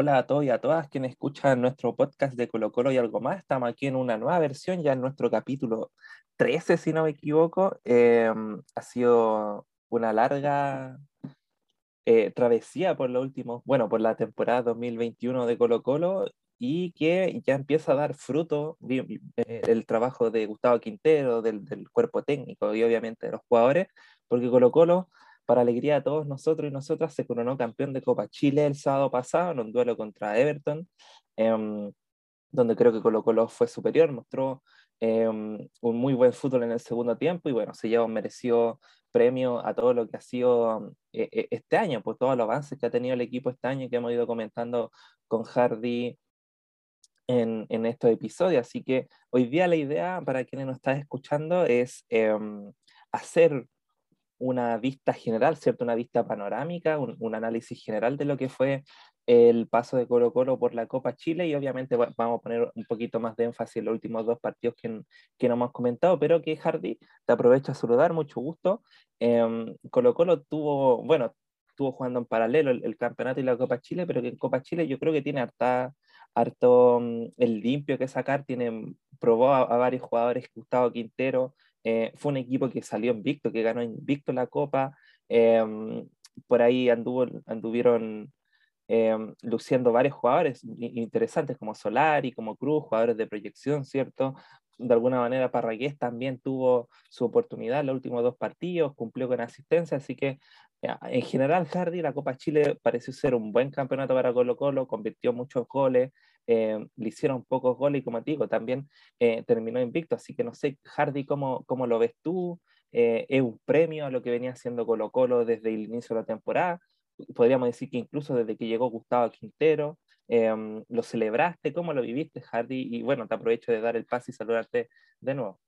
Hola a todos y a todas quienes escuchan nuestro podcast de Colo Colo y algo más. Estamos aquí en una nueva versión, ya en nuestro capítulo 13, si no me equivoco. Em, ha sido una larga eh, travesía por los últimos, bueno, por la temporada 2021 de Colo Colo y que ya empieza a dar fruto eh, el trabajo de Gustavo Quintero, del, del cuerpo técnico y obviamente de los jugadores, porque Colo Colo para alegría de todos nosotros y nosotras, se coronó campeón de Copa Chile el sábado pasado en un duelo contra Everton, em, donde creo que Colo Colo fue superior, mostró em, un muy buen fútbol en el segundo tiempo y bueno, se lleva un merecido premio a todo lo que ha sido eh, eh, este año, pues todos los avances que ha tenido el equipo este año que hemos ido comentando con Hardy en, en estos episodios. Así que hoy día la idea para quienes nos están escuchando es em, hacer una vista general, ¿cierto? Una vista panorámica, un, análisis general de lo que fue el paso de Colo Colo por la Copa Chile y obviamente vamos a poner un poquito más de énfasis en los últimos dos partidos que, que no hemos comentado, pero que Hardy, te aprovecho a saludar, mucho gusto. Eh, Colo Colo tuvo, bueno, estuvo jugando en paralelo el, campeonato y la Copa Chile, pero que en Copa Chile yo creo que tiene harta, harto mm, el limpio que sacar, tiene, probó a varios jugadores, Gustavo Quintero, eh, fue un equipo que salió invicto, que ganó invicto la Copa. Em, por ahí anduvieron em, luciendo varios jugadores interesantes como Solari, como Cruz, jugadores de proyección, ¿cierto? De alguna manera Parragués también tuvo su oportunidad en los últimos dos partidos, cumplió con asistencia, así que en general Hardy, la Copa Chile pareció ser un buen campeonato para Colo Colo, convirtió muchos goles, eh, le hicieron pocos goles y como te digo, también eh, terminó invicto, así que no sé, Hardy, ¿cómo, cómo lo ves tú? Eh, ¿Es un premio a lo que venía haciendo Colo Colo desde el inicio de la temporada? Podríamos decir que incluso desde que llegó Gustavo Quintero, ¿lo celebraste? ¿Cómo lo viviste, Hardy? Y bueno, te aprovecho de dar el pase y saludarte de nuevo.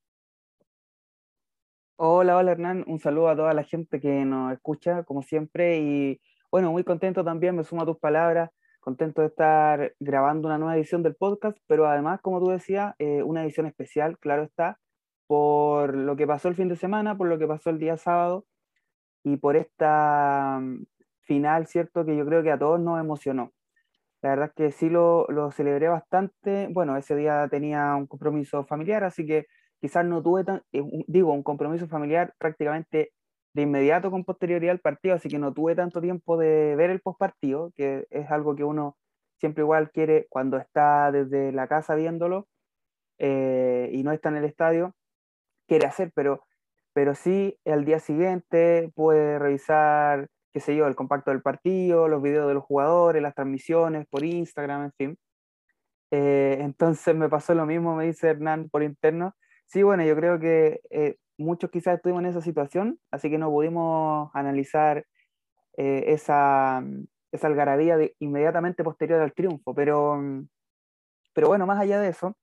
Hola, hola Hernán, un saludo a toda la gente que nos escucha, como siempre, y bueno, muy contento también, me sumo a tus palabras, contento de estar grabando una nueva edición del podcast, pero además, como tú decías, eh, una edición especial, claro está, por lo que pasó el fin de semana, por lo que pasó el día sábado y por esta mm, final, ¿cierto? Que yo creo que a todos nos emocionó. La verdad es que sí lo, lo celebré bastante. Bueno, ese día tenía un compromiso familiar, así que quizás no tuve tan, eh, digo, un compromiso familiar prácticamente de inmediato con posterioridad al partido, así que no tuve tanto tiempo de ver el postpartido, que es algo que uno siempre igual quiere cuando está desde la casa viéndolo eh, y no está en el estadio, quiere hacer, pero, pero sí al día siguiente puede revisar, qué sé yo, el compacto del partido, los videos de los jugadores, las transmisiones por Instagram, en fin. Eh, entonces me pasó lo mismo, me dice Hernán por interno. Sí, bueno, yo creo que eh, muchos quizás estuvimos en esa situación, así que no pudimos analizar eh, esa, esa algarabía inmediatamente posterior al triunfo, pero, pero bueno, más allá de eso,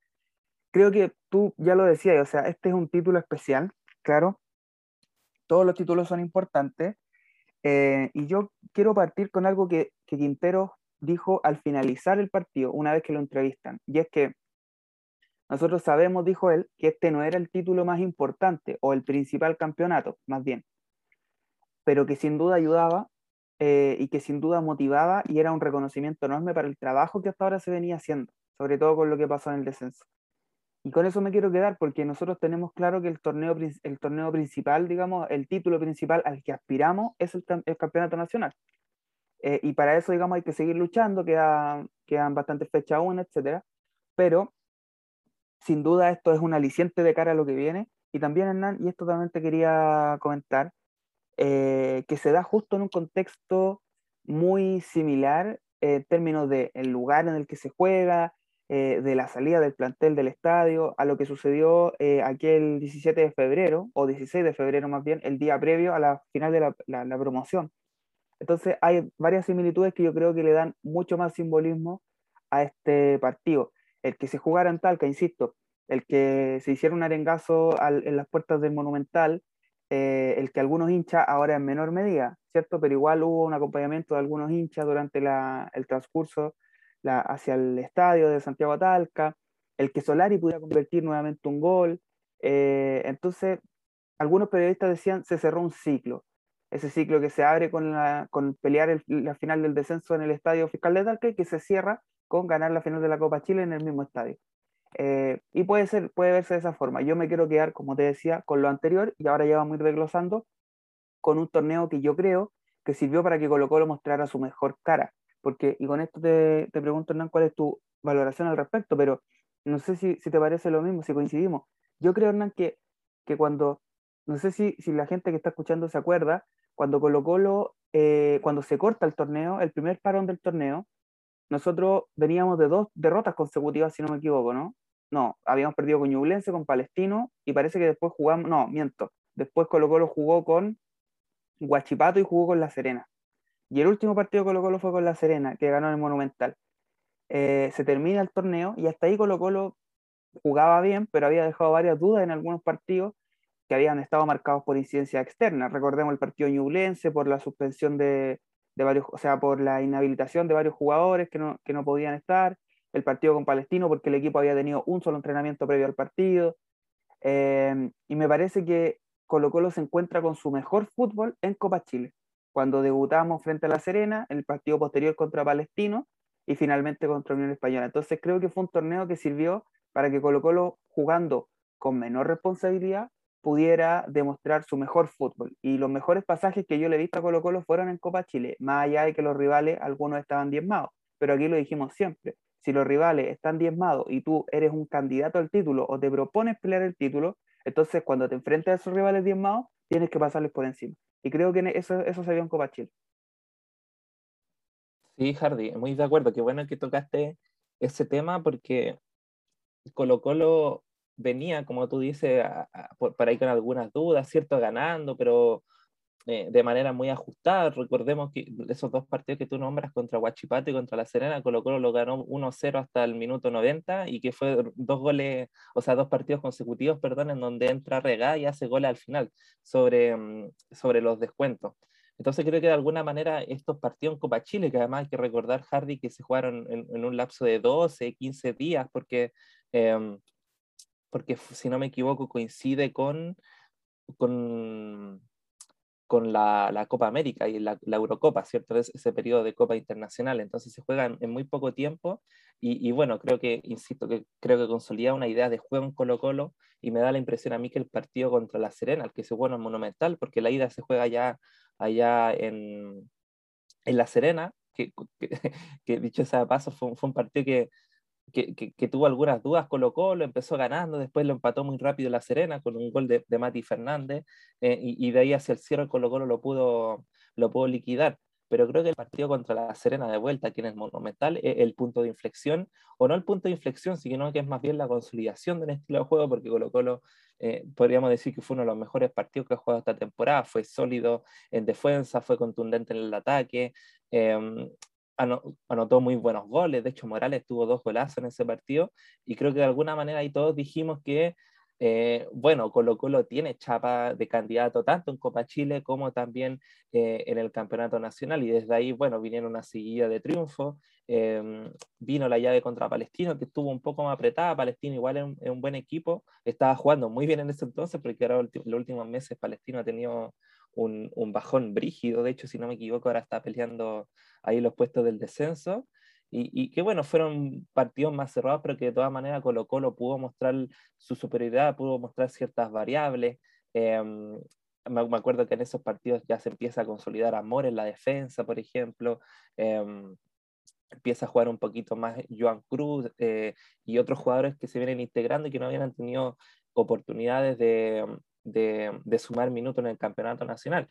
creo que tú ya lo decías, o sea, este es un título especial, claro, todos los títulos son importantes, eh, y yo quiero partir con algo que, que Quintero dijo al finalizar el partido, una vez que lo entrevistan, y es que nosotros sabemos, dijo él, que este no era el título más importante o el principal campeonato, más bien, pero que sin duda ayudaba eh, y que sin duda motivaba y era un reconocimiento enorme para el trabajo que hasta ahora se venía haciendo, sobre todo con lo que pasó en el descenso. Y con eso me quiero quedar porque nosotros tenemos claro que el torneo, el torneo principal, digamos, el título principal al que aspiramos es el, campeonato nacional. Eh, y para eso, digamos, hay que seguir luchando, queda, quedan bastantes fechas aún, etcétera. Pero sin duda esto es un aliciente de cara a lo que viene. Y también, Hernán, y esto también te quería comentar, eh, que se da justo en un contexto muy similar en términos del el lugar en el que se juega, eh, de la salida del plantel del estadio, a lo que sucedió eh, aquel 17 de febrero, o 16 de febrero más bien, el día previo a la final de la, la promoción. Entonces hay varias similitudes que yo creo que le dan mucho más simbolismo a este partido el que se jugara en Talca, insisto, el que se hiciera un arengazo en las puertas del Monumental, eh, el que algunos hinchas, ahora en menor medida, ¿cierto? Pero igual hubo un acompañamiento de algunos hinchas durante el transcurso hacia el estadio de Santiago Talca, el que Solari pudiera convertir nuevamente un gol. Eh, entonces, algunos periodistas decían, se cerró un ciclo. ese ciclo que se abre con, la, con pelear la final del descenso en el estadio fiscal de Talca y que se cierra con ganar la final de la Copa Chile en el mismo estadio. Eh, y puede, ser, puede verse de esa forma. Yo me quiero quedar, como te decía, con lo anterior y ahora ya vamos a ir desglosando con un torneo que yo creo que sirvió para que Colo Colo mostrara su mejor cara. Porque, y con esto te, te pregunto, Hernán, cuál es tu valoración al respecto, pero no sé si, si te parece lo mismo, si coincidimos. Yo creo, Hernán, que, que cuando, no sé si, si la gente que está escuchando se acuerda, cuando Colo Colo, eh, cuando se corta el torneo, el primer parón del torneo, nosotros veníamos de dos derrotas consecutivas, si no me equivoco, ¿no? No, habíamos perdido con Ñublense, con Palestino, y parece que después jugamos, no, miento, después Colo Colo jugó con Guachipato y jugó con La Serena. Y el último partido Colo Colo fue con La Serena, que ganó en el Monumental. Eh, se termina el torneo y hasta ahí Colo Colo jugaba bien, pero había dejado varias dudas en algunos partidos que habían estado marcados por incidencia externa. Recordemos el partido Ñublense por la suspensión de, de varios, o sea, por la inhabilitación de varios jugadores que no, que no podían estar, el partido con Palestino porque el equipo había tenido un solo entrenamiento previo al partido, eh, y me parece que Colo Colo se encuentra con su mejor fútbol en Copa Chile, cuando debutamos frente a La Serena, en el partido posterior contra Palestino y finalmente contra Unión Española. Entonces creo que fue un torneo que sirvió para que Colo Colo jugando con menor responsabilidad pudiera demostrar su mejor fútbol. Y los mejores pasajes que yo le he visto a Colo Colo fueron en Copa Chile, más allá de que los rivales, algunos estaban diezmados. Pero aquí lo dijimos siempre, si los rivales están diezmados y tú eres un candidato al título o te propones pelear el título, entonces cuando te enfrentas a esos rivales diezmados, tienes que pasarles por encima. Y creo que eso, eso se vio en Copa Chile. Sí, Hardy, muy de acuerdo. Qué bueno que tocaste ese tema porque Colo Colo venía, como tú dices, por, para ir con algunas dudas, ¿cierto? Ganando, pero eh, de manera muy ajustada. Recordemos que esos dos partidos que tú nombras contra Huachipato y contra La Serena, Colo Colo lo ganó 1-0 hasta el minuto 90 y que fue dos goles, o sea, dos partidos consecutivos, perdón, en donde entra Regá y hace goles al final sobre, mm, sobre los descuentos. Entonces creo que de alguna manera estos partidos en Copa Chile, que además hay que recordar, Hardy, que se jugaron en, un lapso de 12, 15 días, porque em, porque si no me equivoco coincide con, con, con la, la, Copa América y la, la Eurocopa, ¿cierto? Es ese periodo de Copa Internacional, entonces se juega en, muy poco tiempo y, y, bueno, creo que, insisto, que creo que consolida una idea de juego en Colo Colo y me da la impresión a mí que el partido contra la Serena, el que se juega en Monumental, porque la ida se juega ya allá en, en La Serena, que, que, que dicho sea de paso, fue, fue un partido que que, tuvo algunas dudas Colo Colo, empezó ganando, después lo empató muy rápido La Serena con un gol de, de Mati Fernández eh, y, de ahí hacia el cierre Colo Colo lo pudo, lo pudo liquidar. Pero creo que el partido contra La Serena de vuelta, aquí en el Monumental, es el punto de inflexión, o no el punto de inflexión, sino que es más bien la consolidación del estilo de juego, porque Colo Colo eh, podríamos decir que fue uno de los mejores partidos que ha jugado esta temporada, fue sólido en defensa, fue contundente en el ataque, eh, anotó muy buenos goles, de hecho Morales tuvo dos golazos en ese partido. Y creo que de alguna manera ahí todos dijimos que, eh, bueno, Colo Colo tiene chapa de candidato tanto en Copa Chile como también eh, en el Campeonato Nacional. Y desde ahí, bueno, vinieron una seguida de triunfo, em, vino la llave contra Palestino que estuvo un poco más apretada, Palestino igual es un, buen equipo, estaba jugando muy bien en ese entonces porque ahora los últimos meses Palestino ha tenido un, bajón brígido, de hecho, si no me equivoco, ahora está peleando ahí los puestos del descenso. Y, y, que bueno, fueron partidos más cerrados, pero que de todas maneras Colo Colo pudo mostrar su superioridad, pudo mostrar ciertas variables. Em, me, acuerdo que en esos partidos ya se empieza a consolidar amor en la defensa, por ejemplo. Em, empieza a jugar un poquito más Joan Cruz eh, y otros jugadores que se vienen integrando y que no habían tenido oportunidades de, de, de sumar minutos en el campeonato nacional.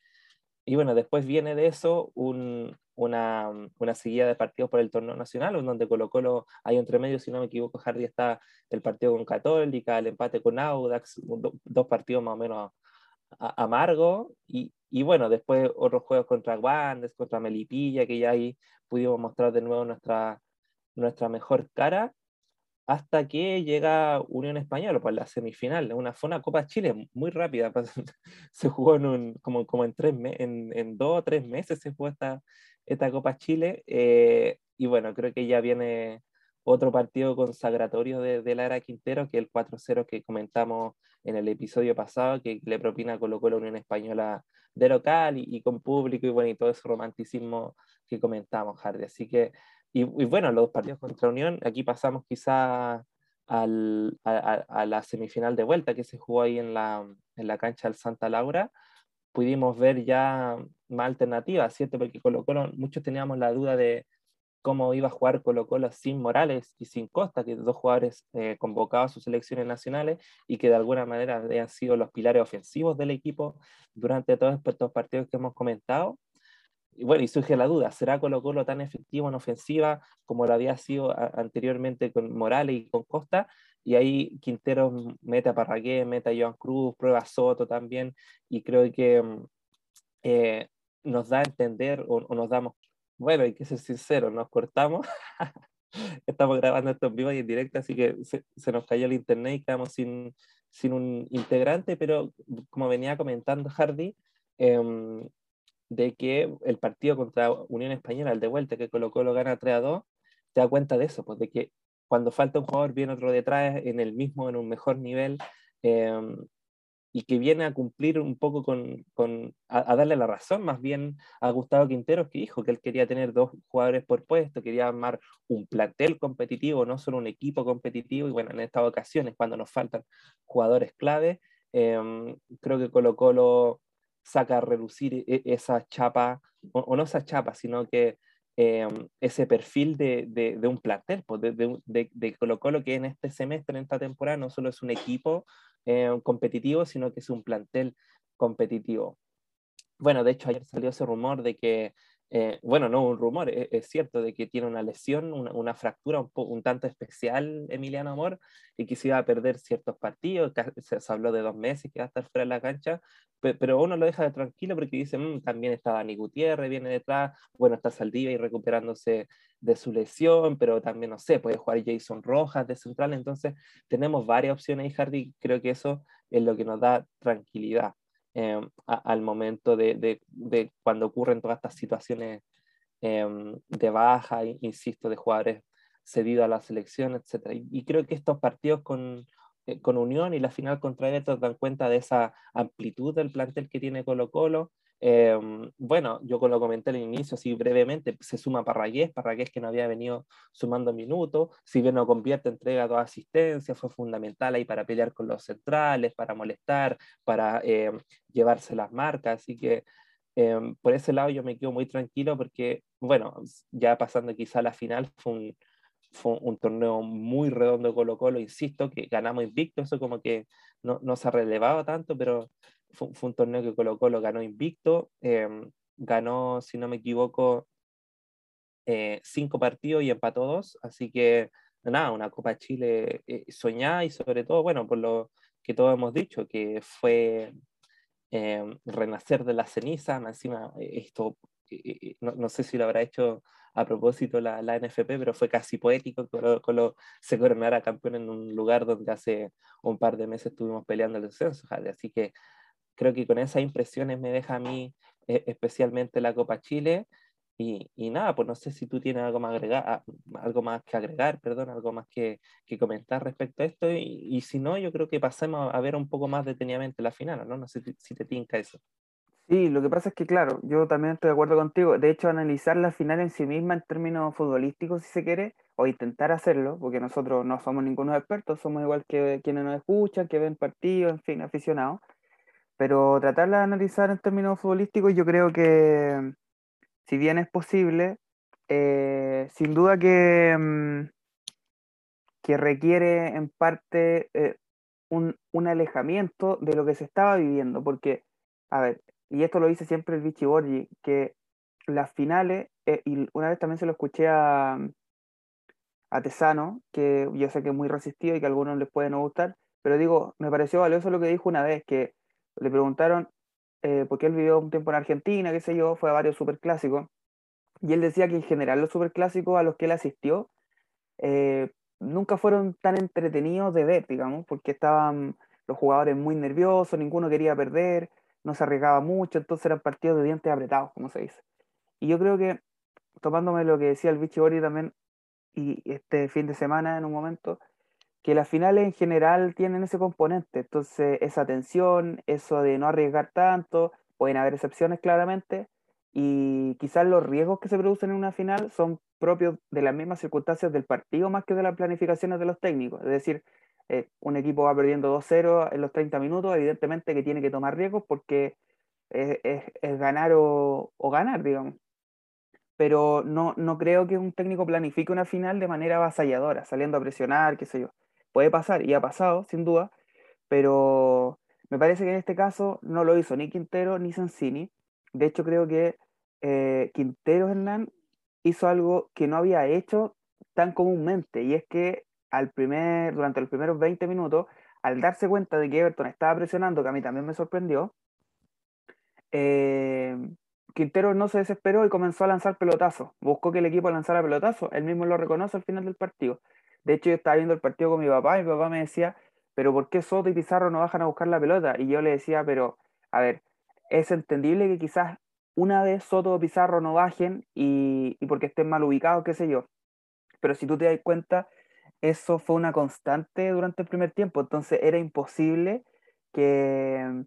Y bueno, después viene de eso un, una, una, seguida de partidos por el torneo nacional, donde Colo Colo hay entre medio, si no me equivoco, Hardy está el partido con Católica, el empate con Audax, dos partidos más o menos amargos, y, y, bueno, después otros juegos contra Guandes, contra Melipilla, que ya ahí pudimos mostrar de nuevo nuestra, nuestra mejor cara, hasta que llega Unión Española, pues la semifinal, una, fue Copa Chile muy rápida, pues, se jugó en como, en, tres en, en, dos o tres meses se jugó esta, esta Copa Chile, eh, y bueno, creo que ya viene otro partido consagratorio de, de la era Quintero, que el 4-0 que comentamos en el episodio pasado, que le propina Colo la Unión Española de local y, con público y bueno, y todo ese romanticismo que comentamos, Hardy. Así que, y, bueno, los dos partidos contra Unión, aquí pasamos quizá al, a, la semifinal de vuelta que se jugó ahí en la, en la cancha del Santa Laura, pudimos ver ya más alternativas, ¿cierto? Porque Colo Colo, muchos teníamos la duda de cómo iba a jugar Colo Colo sin Morales y sin Costa, que dos jugadores eh, convocados a sus selecciones nacionales y que de alguna manera habían sido los pilares ofensivos del equipo durante todos estos partidos que hemos comentado. Y bueno, y surge la duda, ¿será Colo Colo tan efectivo en ofensiva como lo había sido anteriormente con Morales y con Costa? Y ahí Quintero mete a Parragué, mete a Joan Cruz, prueba Soto también, y creo que mm, eh, nos da a entender o, o, nos damos bueno, hay que ser sincero, nos cortamos. Estamos grabando esto en vivo y en directo, así que se, nos cayó el internet y quedamos sin, sin un integrante, pero como venía comentando Hardy, em, de que el partido contra Unión Española, el de vuelta que colocó lo gana 3 a 2, te da cuenta de eso, pues de que cuando falta un jugador viene otro detrás en el mismo, en un mejor nivel, eh, y que viene a cumplir un poco con, con a, darle la razón más bien a Gustavo Quinteros, que dijo que él quería tener dos jugadores por puesto, quería armar un plantel competitivo, no solo un equipo competitivo, y bueno, en estas ocasiones, cuando nos faltan jugadores clave, em, creo que Colo Colo saca a relucir e, esa chapa, o, no esa chapa, sino que em, ese perfil de, de, un plantel, pues de, de, Colo Colo que en este semestre, en esta temporada, no solo es un equipo eh, competitivo, sino que es un plantel competitivo. Bueno, de hecho ayer salió ese rumor de que, eh, bueno, no un rumor, e-, es, cierto de que tiene una lesión, una, fractura un, tanto especial Emiliano Amor y que se iba a perder ciertos partidos, se, habló de dos meses que va a estar fuera de la cancha, pero, uno lo deja de tranquilo porque dice, mm, también está Dani Gutiérrez, viene detrás, bueno, está Saldivia y recuperándose de su lesión, pero también, no sé, puede jugar Jason Rojas de central, entonces tenemos varias opciones y Hardy creo que eso es lo que nos da tranquilidad em, al momento de, de, cuando ocurren todas estas situaciones em, de baja, insisto, de jugadores cedidos a la selección, etc. Y, creo que estos partidos con, eh, con Unión y la final contra Everton dan cuenta de esa amplitud del plantel que tiene Colo Colo, Em, bueno, yo lo comenté al inicio, así brevemente, se suma Parragués, Parragués que no había venido sumando minutos, si bien no convierte, entrega dos asistencias, fue fundamental ahí para pelear con los centrales, para molestar, para em, llevarse las marcas, así que em, por ese lado yo me quedo muy tranquilo porque, bueno, ya pasando quizá a la final, fue un, fue un torneo muy redondo Colo Colo, insisto, que ganamos invicto, eso como que no, no se ha relevado tanto, pero fue, un torneo que Colo Colo ganó invicto, em, ganó, si no me equivoco, eh, cinco partidos y empató dos, así que nada, una Copa Chile eh, soñada y sobre todo, bueno, por lo que todos hemos dicho, que fue em, renacer de la ceniza, encima eh, esto, no, no, sé si lo habrá hecho a propósito la, la NFP, pero fue casi poético que Colo se coronara campeón en un lugar donde hace un par de meses estuvimos peleando el descenso, así que creo que con esas impresiones me deja a mí eh, especialmente la Copa Chile. Y, y, nada, pues no sé si tú tienes algo más, agregar, ah, algo más que agregar, perdón, algo más que, que comentar respecto a esto. Y, y, si no, yo creo que pasemos a ver un poco más detenidamente la final, ¿no? No sé si te tinca eso. Sí, lo que pasa es que, claro, yo también estoy de acuerdo contigo. De hecho, analizar la final en sí misma en términos futbolísticos, si se quiere, o intentar hacerlo, porque nosotros no somos ningunos expertos, somos igual que quienes nos escuchan, que ven partidos, en fin, aficionados. Pero tratarla de analizar en términos futbolísticos, yo creo que, si bien es posible, eh, sin duda que, mm, que requiere en parte eh, un, un, alejamiento de lo que se estaba viviendo, porque, a ver, y esto lo dice siempre el Vichy Borgi, que las finales, eh, y una vez también se lo escuché a, a Tesano, que yo sé que es muy resistido y que a algunos les puede no gustar, pero digo, me pareció valioso lo que dijo una vez, que le preguntaron, eh, porque él vivió un tiempo en Argentina, qué sé yo, fue a varios superclásicos, y él decía que en general los superclásicos a los que él asistió eh, nunca fueron tan entretenidos de ver, digamos, porque estaban los jugadores muy nerviosos, ninguno quería perder, no se arriesgaba mucho, entonces eran partidos de dientes apretados, como se dice. Y yo creo que, tomándome lo que decía el Vichy Bori también, y este fin de semana en un momento, que las finales en general tienen ese componente. Entonces, esa tensión, eso de no arriesgar tanto, pueden haber excepciones claramente, y quizás los riesgos que se producen en una final son propios de las mismas circunstancias del partido más que de las planificaciones de los técnicos. Es decir, eh, un equipo va perdiendo 2-0 en los 30 minutos, evidentemente que tiene que tomar riesgos porque es, ganar o, ganar, digamos. Pero no, no creo que un técnico planifique una final de manera avasalladora, saliendo a presionar, qué sé yo. Puede pasar, y ha pasado, sin duda, pero me parece que en este caso no lo hizo ni Quintero ni Sensini. De hecho, creo que eh, Quintero Hernán hizo algo que no había hecho tan comúnmente, y es que al primer, durante los primeros 20 minutos, al darse cuenta de que Everton estaba presionando, que a mí también me sorprendió, eh, Quintero no se desesperó y comenzó a lanzar pelotazos. Buscó que el equipo lanzara pelotazos. Él mismo lo reconoce al final del partido. De hecho, yo estaba viendo el partido con mi papá y mi papá me decía, pero ¿por qué Soto y Pizarro no bajan a buscar la pelota? Y yo le decía, pero, a ver, es entendible que quizás una vez Soto o Pizarro no bajen y, y porque estén mal ubicados, qué sé yo. Pero si tú te das cuenta, eso fue una constante durante el primer tiempo, entonces era imposible que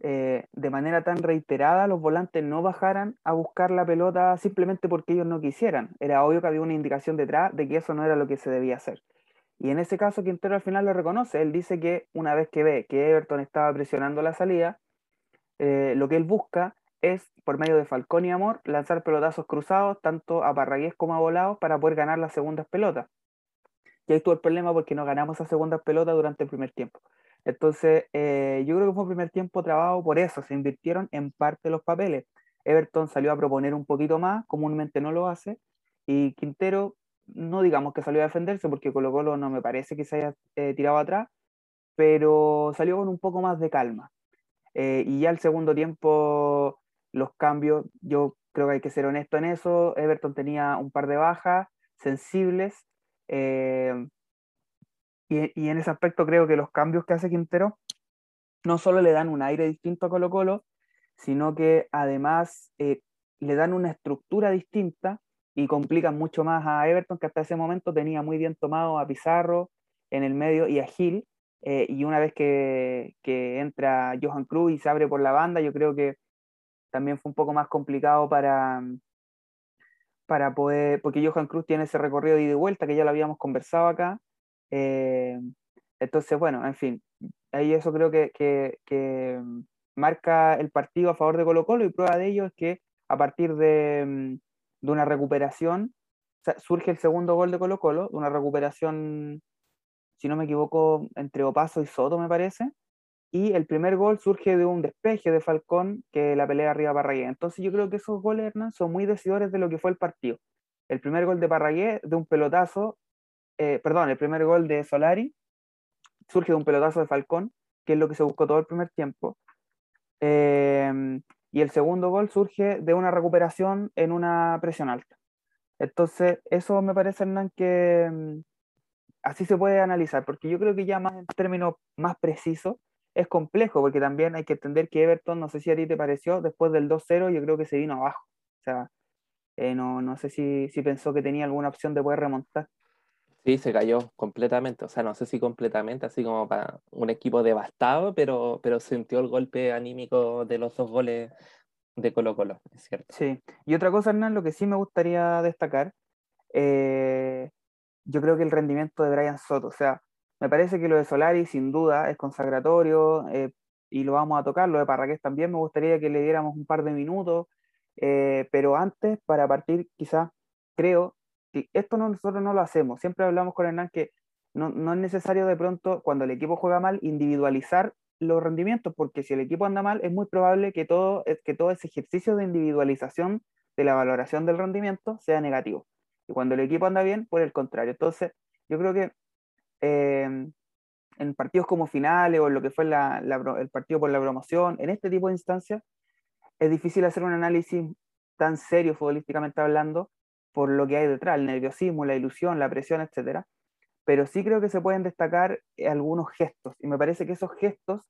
eh, de manera tan reiterada los volantes no bajaran a buscar la pelota simplemente porque ellos no quisieran. Era obvio que había una indicación detrás de que eso no era lo que se debía hacer. Y en ese caso Quintero al final lo reconoce. Él dice que una vez que ve que Everton estaba presionando la salida, eh, lo que él busca es, por medio de Falcón y Amor, lanzar pelotazos cruzados tanto a Parragués como a Volados para poder ganar las segundas pelotas. Y ahí estuvo el problema porque no ganamos esas segundas pelotas durante el primer tiempo. Entonces, eh, yo creo que fue un primer tiempo trabajo por eso, se invirtieron en parte los papeles. Everton salió a proponer un poquito más, comúnmente no lo hace, y Quintero, no digamos que salió a defenderse, porque Colo Colo no me parece que se haya eh, tirado atrás, pero salió con un poco más de calma. Eh, y ya el segundo tiempo, los cambios, yo creo que hay que ser honesto en eso, Everton tenía un par de bajas sensibles, y, en ese aspecto creo que los cambios que hace Quintero no solo le dan un aire distinto a Colo Colo, sino que además eh, le dan una estructura distinta y complican mucho más a Everton, que hasta ese momento tenía muy bien tomado a Pizarro en el medio y a Gil. Eh, y una vez que, que, entra Johan Cruz y se abre por la banda, yo creo que también fue un poco más complicado para, para poder, porque Johan Cruz tiene ese recorrido de ida y vuelta que ya lo habíamos conversado acá, eh, entonces, bueno, en fin, ahí eso creo que, que, marca el partido a favor de Colo Colo y prueba de ello es que a partir de, mm, de una recuperación surge el segundo gol de Colo Colo, una recuperación, si no me equivoco, entre Opaso y Soto me parece, y el primer gol surge de un despeje de Falcón que la pelea arriba Parragué. Entonces yo creo que esos goles, son muy decidores de lo que fue el partido. El primer gol de Parragué, de un pelotazo, eh, perdón, el primer gol de Solari surge de un pelotazo de Falcón, que es lo que se buscó todo el primer tiempo. Em, y el segundo gol surge de una recuperación en una presión alta. Entonces, eso me parece, Hernán, que em, así se puede analizar, porque yo creo que ya más en términos más precisos es complejo, porque también hay que entender que Everton, no sé si a ti te pareció, después del 2-0 yo creo que se vino abajo. O sea, eh, no, no sé si, si pensó que tenía alguna opción de poder remontar. Sí, se cayó completamente, o sea, no sé si completamente, así como para un equipo devastado, pero, pero sintió el golpe anímico de los dos goles de Colo Colo, es cierto. Sí, y otra cosa, Hernán, lo que sí me gustaría destacar, eh, yo creo que el rendimiento de Brian Soto, o sea, me parece que lo de Solari sin duda es consagratorio eh, y lo vamos a tocar, lo de Parraqués también, me gustaría que le diéramos un par de minutos, eh, pero antes, para partir quizás, creo esto nosotros no lo hacemos. Siempre hablamos con Hernán que no, no, es necesario de pronto, cuando el equipo juega mal, individualizar los rendimientos, porque si el equipo anda mal, es muy probable que todo, que todo ese ejercicio de individualización de la valoración del rendimiento sea negativo. Y cuando el equipo anda bien, por el contrario. Entonces, yo creo que em, en partidos como finales o en lo que fue el partido por la promoción, en este tipo de instancias, es difícil hacer un análisis tan serio futbolísticamente hablando, por lo que hay detrás, el nerviosismo, la ilusión, la presión, etc. Pero sí creo que se pueden destacar eh, algunos gestos, y me parece que esos gestos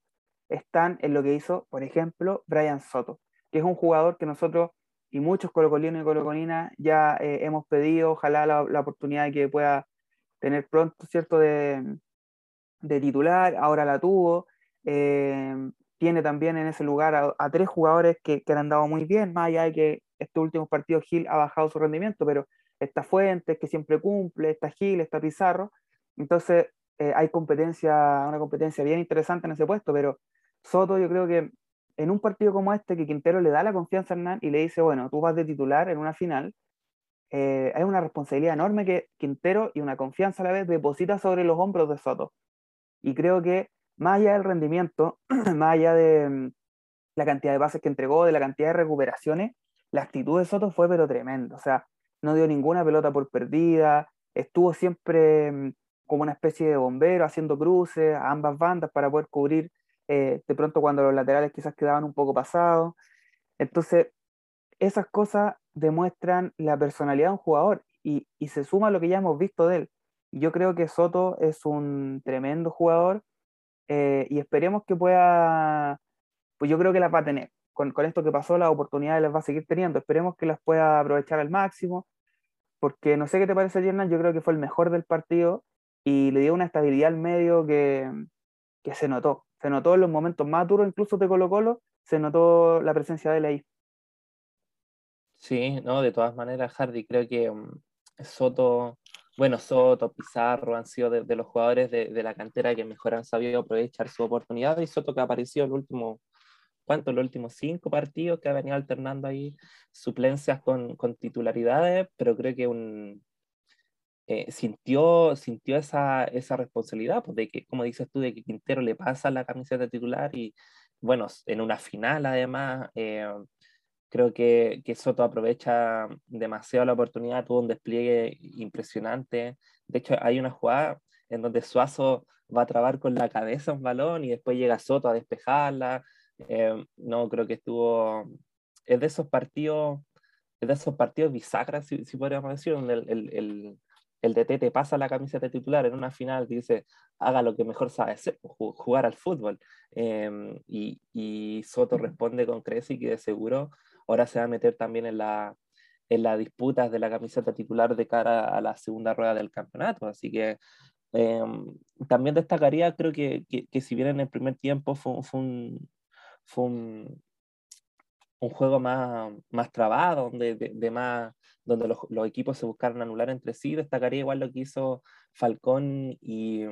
están en lo que hizo, por ejemplo, Brian Soto, que es un jugador que nosotros y muchos colocolinos y colocolinas ya eh, hemos pedido, ojalá la, la, oportunidad que pueda tener pronto, ¿cierto?, de, titular, ahora la tuvo. Eh, tiene también en ese lugar a, tres jugadores que, que, han andado muy bien, más allá de que este último partido Gil ha bajado su rendimiento, pero está Fuentes, que siempre cumple, está Gil, está Pizarro. Entonces, eh, hay competencia, una competencia bien interesante en ese puesto, pero Soto yo creo que en un partido como este, que Quintero le da la confianza a Hernán y le dice, bueno, tú vas de titular en una final, eh, hay una responsabilidad enorme que Quintero y una confianza a la vez deposita sobre los hombros de Soto. Y creo que más allá del rendimiento, más allá de mm, la cantidad de bases que entregó, de la cantidad de recuperaciones, la actitud de Soto fue pero tremendo. O sea, no dio ninguna pelota por perdida, estuvo siempre mm, como una especie de bombero haciendo cruces a ambas bandas para poder cubrir eh, de pronto cuando los laterales quizás quedaban un poco pasados. Entonces, esas cosas demuestran la personalidad de un jugador y, se suma a lo que ya hemos visto de él. Yo creo que Soto es un tremendo jugador eh, y esperemos que pueda, pues yo creo que las va a tener. Con, con, esto que pasó, las oportunidades las va a seguir teniendo. Esperemos que las pueda aprovechar al máximo, porque no sé qué te parece, Yernan, yo creo que fue el mejor del partido y le dio una estabilidad al medio que, que se notó. Se notó en los momentos más duros, incluso de Colo Colo, se notó la presencia de él ahí. Sí, no, de todas maneras, Hardy, creo que um, Soto bueno, Soto, Pizarro han sido de, los jugadores de, la cantera que mejor han sabido aprovechar su oportunidad y Soto que en el último, ¿cuánto? Los últimos cinco partidos que ha venido alternando ahí suplencias con, con titularidades, pero creo que un, eh, sintió, sintió esa, esa responsabilidad, pues de que, como dices tú, de que Quintero le pasa la camiseta titular y, bueno, en una final además, eh, Creo que, que, Soto aprovecha demasiado la oportunidad, tuvo un despliegue impresionante. De hecho, hay una jugada en donde Suazo va a trabar con la cabeza un balón y después llega Soto a despejarla. Eh, no, creo que estuvo. Es de esos partidos, es de esos partidos bisagras, si, si podríamos decir, donde el, el, el, el DT te pasa la camiseta titular en una final y dice, haga lo que mejor sabe hacer, jugar al fútbol. Eh, y, y, Soto responde con creces y que de seguro ahora se va a meter también en la, en las disputas de la camiseta titular de cara a la segunda rueda del campeonato. Así que em, también destacaría, creo que, que, si bien en el primer tiempo fue, fue un, fue un, un, juego más, más trabado, donde, de, más, donde los, los, equipos se buscaron anular entre sí, destacaría igual lo que hizo Falcón y,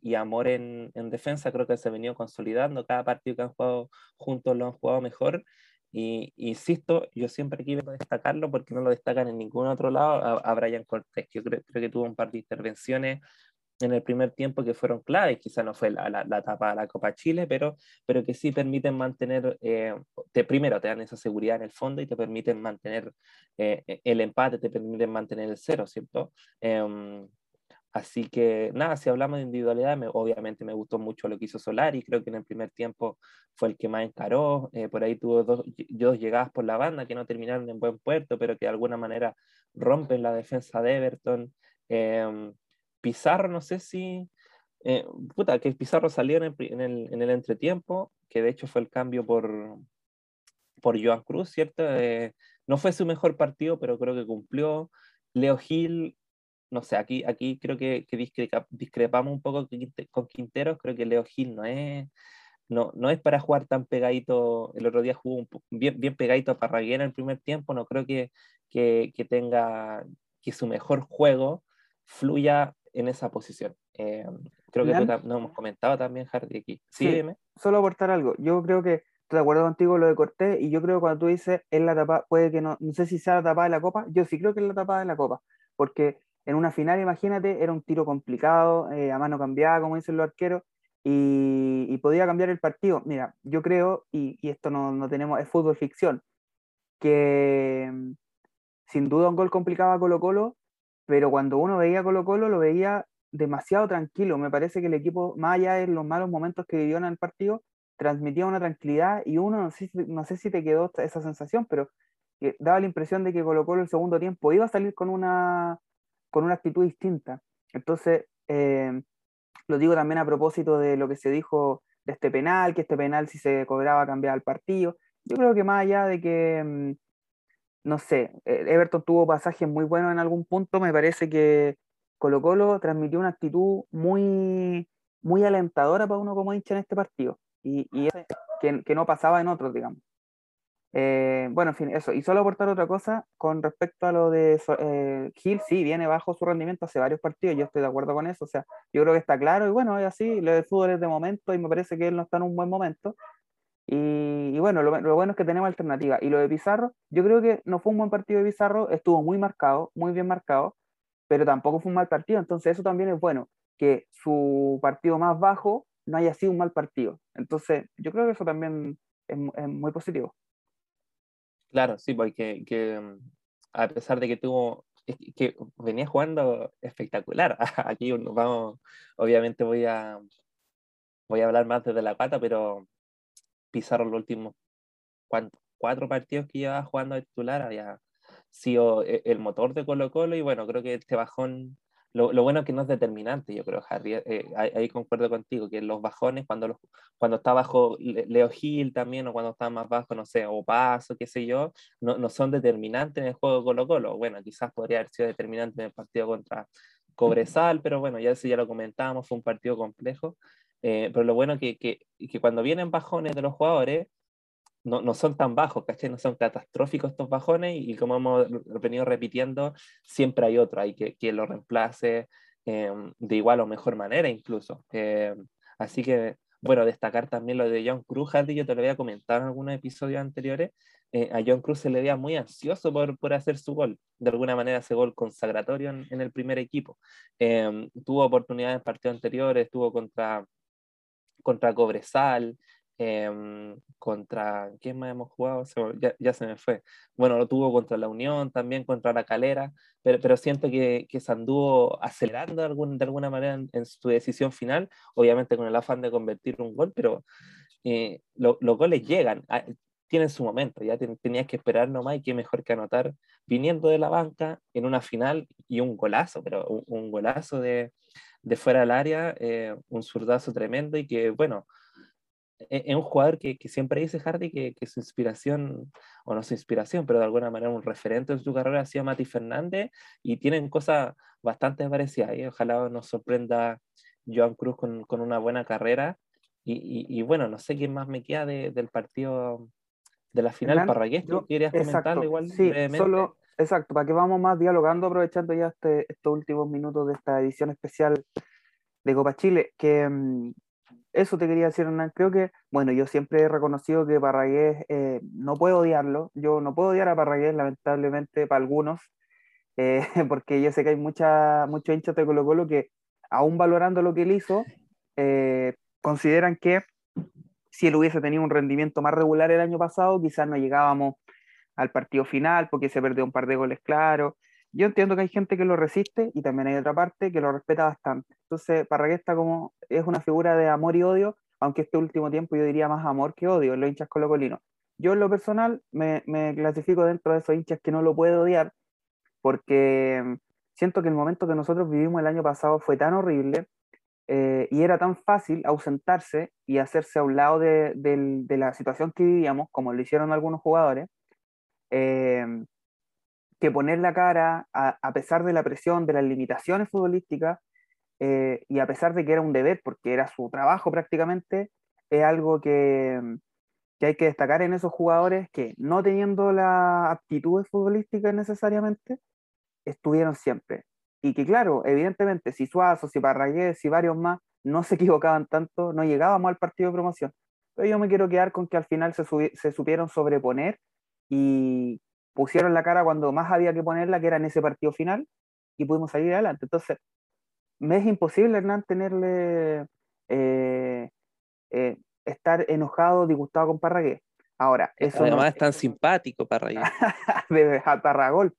y Amor en, en, defensa, creo que se ha venido consolidando, cada partido que han jugado juntos lo han jugado mejor. Y insisto, yo siempre quiero destacarlo porque no lo destacan en ningún otro lado. A, a Brian Cortés. Yo creo, creo, que tuvo un par de intervenciones en el primer tiempo que fueron claves, quizá no fue la, la, la etapa de la Copa Chile, pero, pero que sí permiten mantener, eh, te, primero te dan esa seguridad en el fondo y te permiten mantener eh, el empate, te permiten mantener el cero, ¿cierto? Eh, Así que nada, si hablamos de individualidad, me, obviamente me gustó mucho lo que hizo Solari, creo que en el primer tiempo fue el que más encaró, eh, por ahí tuvo dos, dos, llegadas por la banda que no terminaron en buen puerto, pero que de alguna manera rompen la defensa de Everton. Pizarro, no sé si, eh, puta, que Pizarro salió en el, en, el, en el, entretiempo, que de hecho fue el cambio por, por Joan Cruz, ¿cierto? Eh, no fue su mejor partido, pero creo que cumplió. Leo Gil no sé, aquí, aquí creo que, que discrepamos un poco con Quinteros, creo que Leo Gil no es, no, no es para jugar tan pegadito, el otro día jugó bien, bien pegadito a Parraguera en el primer tiempo, no creo que, que tenga, que su mejor juego fluya en esa posición. Eh, creo que nos hemos comentado también, Hardy, aquí. Sí, sí solo aportar algo, yo creo que estoy de acuerdo contigo lo de Cortés, y yo creo que cuando tú dices, es la tapa, puede que no, no sé si sea la tapada de la copa, yo sí creo que es la tapada de la copa, porque en una final, imagínate, era un tiro complicado, eh, a mano cambiada, como dicen los arqueros, y, podía cambiar el partido. Mira, yo creo, y, esto no, no, tenemos, es fútbol ficción, que mm, sin duda un gol complicaba a Colo Colo, pero cuando uno veía Colo Colo lo veía demasiado tranquilo. Me parece que el equipo, más allá de los malos momentos que vivió en el partido, transmitía una tranquilidad y uno, no sé, no sé si te quedó esa sensación, pero daba la impresión de que Colo Colo el segundo tiempo iba a salir con una con una actitud distinta. Entonces, eh, lo digo también a propósito de lo que se dijo de este penal, que este penal si se cobraba cambiaba el partido. Yo creo que más allá de que mm, no sé, eh, Everton tuvo pasajes muy buenos en algún punto, me parece que Colo Colo transmitió una actitud muy, muy alentadora para uno como hincha en este partido, y, y que, que, no pasaba en otros, digamos. Eh, bueno, en fin, eso. Y solo aportar otra cosa con respecto a lo de eh, Gil, sí, viene bajo su rendimiento hace varios partidos, yo estoy de acuerdo con eso, o sea, yo creo que está claro, y bueno, es así, lo de fútbol es de momento, y me parece que él no está en un buen momento, y, bueno, lo, bueno es que tenemos alternativa. Y lo de Pizarro, yo creo que no fue un buen partido de Pizarro, estuvo muy marcado, muy bien marcado, pero tampoco fue un mal partido. Entonces eso también es bueno, que su partido más bajo no haya sido un mal partido. Entonces yo creo que eso también es, muy positivo. Claro, sí, porque que, a pesar de que tuvo, que venía jugando espectacular. Aquí vamos, obviamente voy a, voy a hablar más desde la pata, pero Pizarro los últimos cuatro partidos que llevaba jugando titular había sido e, el motor de Colo Colo y bueno, creo que este bajón, lo, bueno es que no es determinante, yo creo, Harry, eh, ahí, concuerdo contigo, que los bajones, cuando, los, cuando está bajo Leo Gil también, o cuando está más bajo, no sé, o Paso, qué sé yo, no, no son determinantes en el juego de Colo Colo. Bueno, quizás podría haber sido determinante en el partido contra Cobresal, pero bueno, ya eso ya lo comentábamos, fue un partido complejo. Eh, pero lo bueno que, que, que, cuando vienen bajones de los jugadores, no, no, son tan bajos, ¿cachai? No son catastróficos estos bajones y, como hemos venido repitiendo, siempre hay otro, hay que, que lo reemplace eh, de igual o mejor manera incluso. Eh, así que, bueno, destacar también lo de John Cruz, Hardy, yo te lo había comentado en algunos episodios anteriores, a John Cruz se le veía muy ansioso por, por, hacer su gol, de alguna manera ese gol consagratorio en, en el primer equipo. tuvo oportunidades en partidos anteriores, estuvo contra contra Cobresal, em, contra, ¿quién más hemos jugado? ya, ya, se me fue. Bueno, lo tuvo contra la Unión, también contra la Calera, pero, pero siento que, que se anduvo acelerando de, algún, de alguna manera en, su decisión final, obviamente con el afán de convertir un gol, pero eh, los goles llegan, ah, tienen su momento, ya tenías que esperar nomás y qué mejor que anotar viniendo de la banca en una final y un golazo, pero un golazo de, de fuera del área, eh, un zurdazo tremendo y que, bueno, e-, es un jugador que, que siempre dice Hardy que, que, su inspiración, o no su inspiración, pero de alguna manera un referente en su carrera ha sido Mati Fernández y tienen cosas bastante parecidas. Y ojalá nos sorprenda Joan Cruz con, con una buena carrera. Y, y, bueno, no sé quién más me queda de, del partido de la final. Parragués, ¿tú querías comentarlo igual? Sí, solo, Exacto, para que vamos más dialogando, aprovechando ya este, estos últimos minutos de esta edición especial de Copa Chile, que mm, eso te quería decir, Hernán, creo que, bueno, yo siempre he reconocido que Parragués, eh, no puedo odiarlo, yo no puedo odiar a Parragués, lamentablemente, para algunos, eh, porque yo sé que hay mucha, muchos hinchas de Colo Colo que, aún valorando lo que él hizo, eh, consideran que si él hubiese tenido un rendimiento más regular el año pasado, quizás no llegábamos al partido final porque se perdió un par de goles claros. Yo entiendo que hay gente que lo resiste y también hay otra parte que lo respeta bastante. Entonces, Parragués como es una figura de amor y odio, aunque este último tiempo yo diría más amor que odio en los hinchas colocolinos. Yo en lo personal me, clasifico dentro de esos hinchas que no lo puedo odiar porque mm, siento que el momento que nosotros vivimos el año pasado fue tan horrible eh, y era tan fácil ausentarse y hacerse a un lado de, de, la situación que vivíamos, como lo hicieron algunos jugadores, Em, que poner la cara a, pesar de la presión, de las limitaciones futbolísticas, eh, y a pesar de que era un deber, porque era su trabajo prácticamente, es algo que, que hay que destacar en esos jugadores que no teniendo las aptitudes futbolísticas necesariamente, estuvieron siempre. Y que claro, evidentemente, si Suazo, si Parragués, si varios más no se equivocaban tanto, no llegábamos al partido de promoción. Pero yo me quiero quedar con que al final se, se supieron sobreponer y pusieron la cara cuando más había que ponerla, que era en ese partido final, y pudimos salir adelante. Entonces, me es imposible, Hernán, tenerle, eh, eh, estar enojado, disgustado con Parragué. Ahora, eso Además es tan simpático Parragué. de Parragol,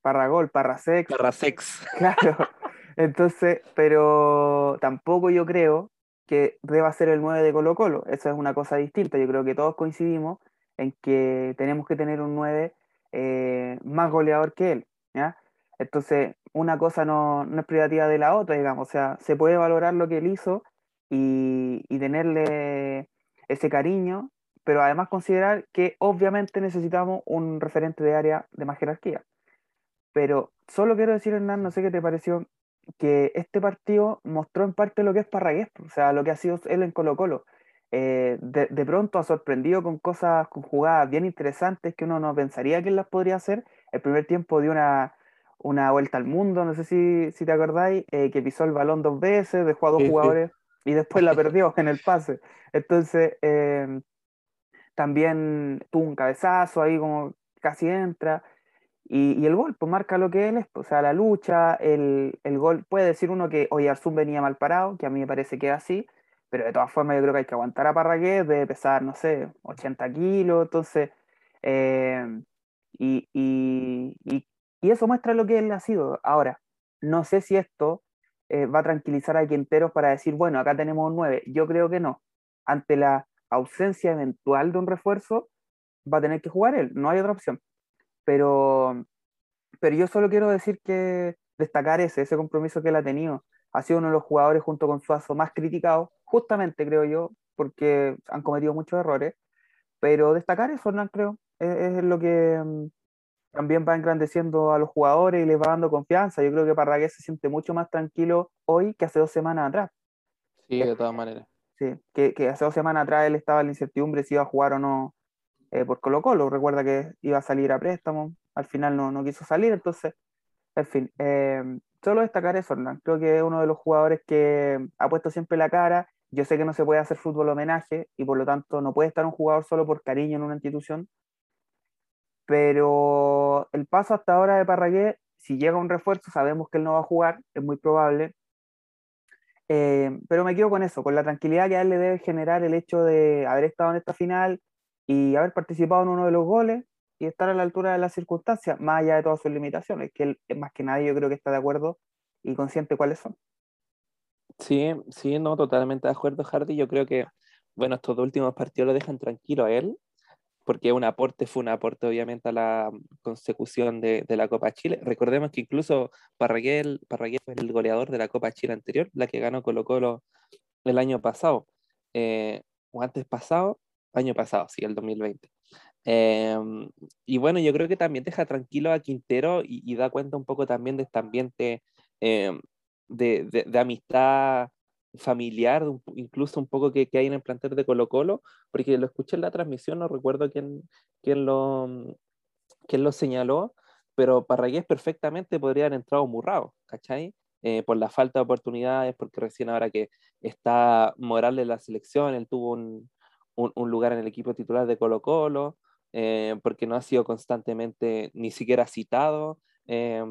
Parragol, Parrasex. Parrasex. Claro. Entonces, pero tampoco yo creo que deba ser el 9 de Colo Colo. Eso es una cosa distinta. Yo creo que todos coincidimos en que tenemos que tener un 9 eh, más goleador que él. ¿ya? Entonces, una cosa no, no, es privativa de la otra, digamos. O sea, se puede valorar lo que él hizo y, y tenerle ese cariño pero además considerar que obviamente necesitamos un referente de área de más jerarquía. Pero solo quiero decir, Hernán, no sé qué te pareció, que este partido mostró en parte lo que es Parragués, o sea, lo que ha sido él en Colo Colo. Eh, de, de, pronto ha sorprendido con cosas, con jugadas bien interesantes que uno no pensaría que las podría hacer. El primer tiempo dio una, una vuelta al mundo, no sé si, si te acordáis, eh, que pisó el balón dos veces, dejó a dos jugadores y después la perdió en el pase. Entonces, eh, también tuvo un cabezazo ahí como casi entra. Y, y, el gol, pues marca lo que él es, pues, o sea, la lucha, el, el, gol, puede decir uno que, oye, Arzún venía mal parado, que a mí me parece que es así, pero de todas formas yo creo que hay que aguantar a Parragués, de pesar, no sé, 80 kilos, entonces, eh, y, y, y, y, eso muestra lo que él ha sido. Ahora, no sé si esto eh, va a tranquilizar a Quinteros para decir, bueno, acá tenemos un 9, yo creo que no. Ante la ausencia eventual de un refuerzo, va a tener que jugar él, no hay otra opción. Pero, pero yo solo quiero decir que destacar ese, ese compromiso que él ha tenido. Ha sido uno de los jugadores junto con Suazo más criticados, justamente creo yo, porque han cometido muchos errores. Pero destacar eso, no creo, es, es lo que um, también va engrandeciendo a los jugadores y les va dando confianza. Yo creo que Parragués se siente mucho más tranquilo hoy que hace dos semanas atrás. Sí, de todas maneras. Sí, que, que hace dos semanas atrás él estaba en la incertidumbre si iba a jugar o no eh, por Colo Colo. Recuerda que iba a salir a préstamo, al final no, no quiso salir, entonces, en fin, eh, solo destacar eso, Hernán. Creo que es uno de los jugadores que ha puesto siempre la cara. Yo sé que no se puede hacer fútbol homenaje y por lo tanto no puede estar un jugador solo por cariño en una institución. Pero el paso hasta ahora de Parragué, si llega un refuerzo, sabemos que él no va a jugar, es muy probable. Eh, pero me quedo con eso, con la tranquilidad que a él le debe generar el hecho de haber estado en esta final, y haber participado en uno de los goles y estar a la altura de las circunstancias, más allá de todas sus limitaciones, que él, más que nadie yo creo que está de acuerdo y consciente cuáles son. Sí, sí, no, totalmente de acuerdo, Hardy. Yo creo que, bueno, estos dos últimos partidos lo dejan tranquilo a él, porque un aporte fue un aporte obviamente a la consecución de, de la Copa Chile. Recordemos que incluso Parraguel, Parraguel fue el goleador de la Copa Chile anterior, la que ganó Colo Colo el año pasado, eh, o antes pasado, año pasado, sí, el 2020. Eh, y bueno, yo creo que también deja tranquilo a Quintero y, y da cuenta un poco también de este ambiente eh, de, de, de, amistad familiar, incluso un poco que, que, hay en el plantel de Colo Colo, porque lo escuché en la transmisión, no recuerdo quién, quién, lo, quién lo señaló, pero Parragués perfectamente podría haber entrado murrado, ¿cachai? Eh, por la falta de oportunidades, porque recién ahora que está Morales en la selección, él tuvo un, un, un, lugar en el equipo titular de Colo Colo, eh, porque no ha sido constantemente ni siquiera citado eh,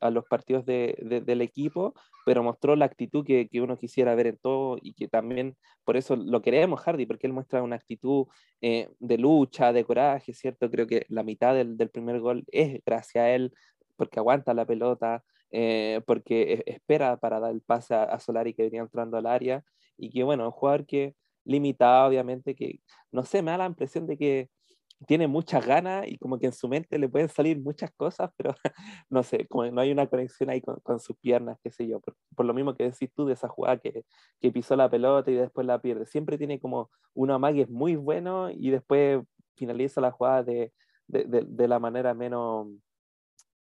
a los partidos de, de, del equipo, pero mostró la actitud que, que, uno quisiera ver en todo y que también por eso lo queremos, Hardy, porque él muestra una actitud eh, de lucha, de coraje, ¿cierto? Creo que la mitad del, del primer gol es gracias a él, porque aguanta la pelota, eh, porque espera para dar el pase a, a Solari que venía entrando al área y que bueno, un jugador que limitada, obviamente, que no sé, me da la impresión de que tiene muchas ganas y como que en su mente le pueden salir muchas cosas, pero no sé, como no hay una conexión ahí con, con sus piernas, qué sé yo, por, por, lo mismo que decís tú de esa jugada que, que, pisó la pelota y después la pierde. Siempre tiene como un amague muy bueno y después finaliza la jugada de, de, de, de la manera menos,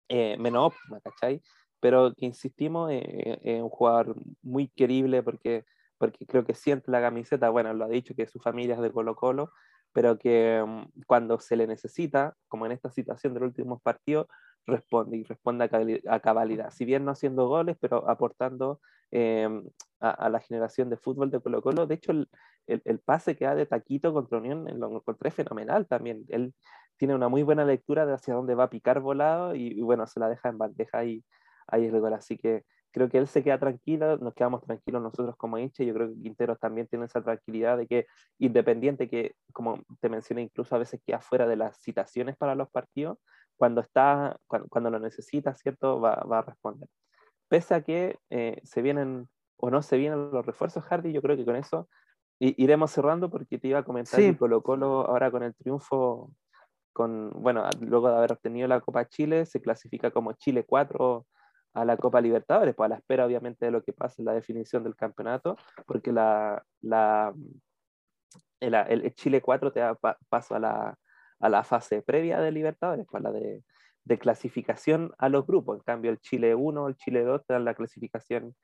eh, menos óptima, ¿cachai? Pero que insistimos, es eh, eh, un jugador muy querible porque porque creo que siente la camiseta, bueno, lo ha dicho que su familia es de Colo Colo, pero que um, cuando se le necesita, como en esta situación del último partido, responde y responde a, cabalidad. Si bien no haciendo goles, pero aportando eh, a, la generación de fútbol de Colo Colo. De hecho, el, pase que da de Taquito contra Unión lo encontré fenomenal también. Él tiene una muy buena lectura de hacia dónde va a picar volado y, bueno, se la deja en bandeja y ahí el gol. Así que creo que él se queda tranquilo, nos quedamos tranquilos nosotros como hinchas, yo creo que Quinteros también tiene esa tranquilidad de que independiente que, como te mencioné, incluso a veces queda fuera de las citaciones para los partidos, cuando está, cuando, cuando lo necesita, ¿cierto? Va, va, a responder. Pese a que eh, se vienen o no se vienen los refuerzos, Hardy, yo creo que con eso iremos cerrando porque te iba a comentar sí. que Colo Colo ahora con el triunfo, con, bueno, luego de haber obtenido la Copa Chile, se clasifica como Chile 4 a la Copa Libertadores, pues a la espera obviamente de lo que pase en la definición del campeonato, porque el, Chile 4 te da paso a la, a la fase previa de Libertadores, pues, la de, clasificación a los grupos. En cambio, el Chile 1, el Chile 2 te dan la clasificación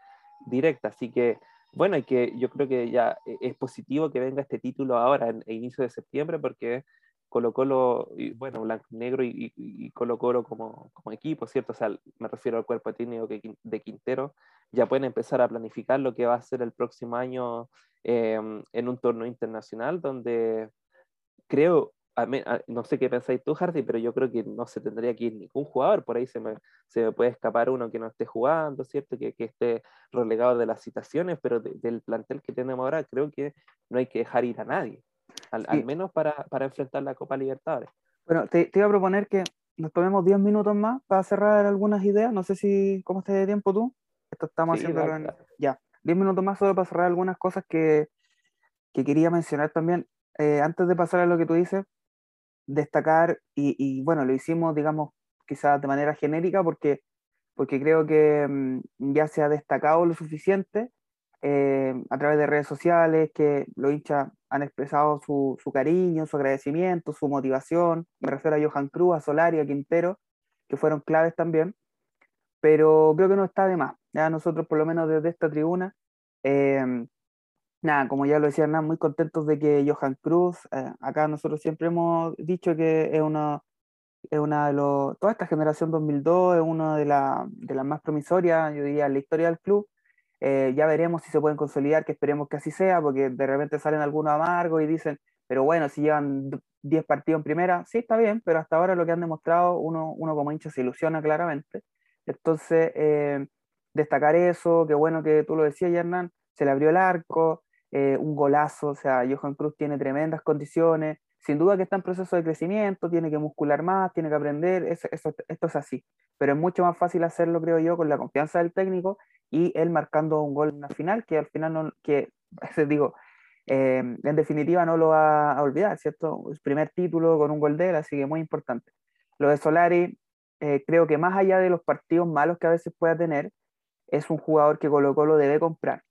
directa. Así que, bueno, y que yo creo que ya e, es positivo que venga este título ahora, en, inicio de septiembre, porque Colo Colo, y, bueno, Blanco Negro y, y, Colo Colo como, como, equipo, ¿cierto? O sea, me refiero al cuerpo técnico de Quintero, ya pueden empezar a planificar lo que va a ser el próximo año em, en un torneo internacional, donde creo, no sé qué pensáis tú, Hardy, pero yo creo que no se tendría que ir ningún jugador, por ahí se me, se me puede escapar uno que no esté jugando, ¿cierto? Que, que esté relegado de las citaciones, pero del plantel que tenemos ahora, creo que no hay que dejar ir a nadie al, menos para, para, enfrentar la Copa Libertadores. Bueno, te, te, iba a proponer que nos tomemos 10 minutos más para cerrar algunas ideas. No sé si, ¿cómo estás de tiempo tú? Esto estamos haciendo ya. 10 minutos más solo para cerrar algunas cosas que, que quería mencionar también. Eh, antes de pasar a lo que tú dices, destacar, y, y, bueno, lo hicimos, digamos, quizás de manera genérica porque, porque creo que mm, ya se ha destacado lo suficiente eh, a través de redes sociales, que los hinchas han expresado su, su, cariño, su agradecimiento, su motivación. Me refiero a Johan Cruz, a Solari, a Quintero, que fueron claves también. Pero creo que no está de más. Ya nosotros, por lo menos desde esta tribuna, eh, nada, como ya lo decía Hernán, muy contentos de que Johan Cruz, eh, acá nosotros siempre hemos dicho que es una, es una de los, toda esta generación 2002 es una de, la, de las más promisorias, yo diría, en la historia del club eh, ya veremos si se pueden consolidar, que esperemos que así sea, porque de repente salen algunos amargos y dicen, pero bueno, si llevan 10 partidos en primera, sí, está bien, pero hasta ahora lo que han demostrado, uno, uno como hincha se ilusiona claramente. Entonces, eh, destacar eso, qué bueno que tú lo decías, Hernán, se le abrió el arco, eh, un golazo, o sea, Johan Cruz tiene tremendas condiciones, sin duda que está en proceso de crecimiento, tiene que muscular más, tiene que aprender, eso, esto es así, pero es mucho más fácil hacerlo, creo yo, con la confianza del técnico y él marcando un gol en la final, que al final no, que, digo, eh, en definitiva no lo va a olvidar, ¿cierto? El primer título con un gol de él, así que muy importante. Lo de Solari, eh, creo que más allá de los partidos malos que a veces pueda tener, es un jugador que Colo Colo debe comprar,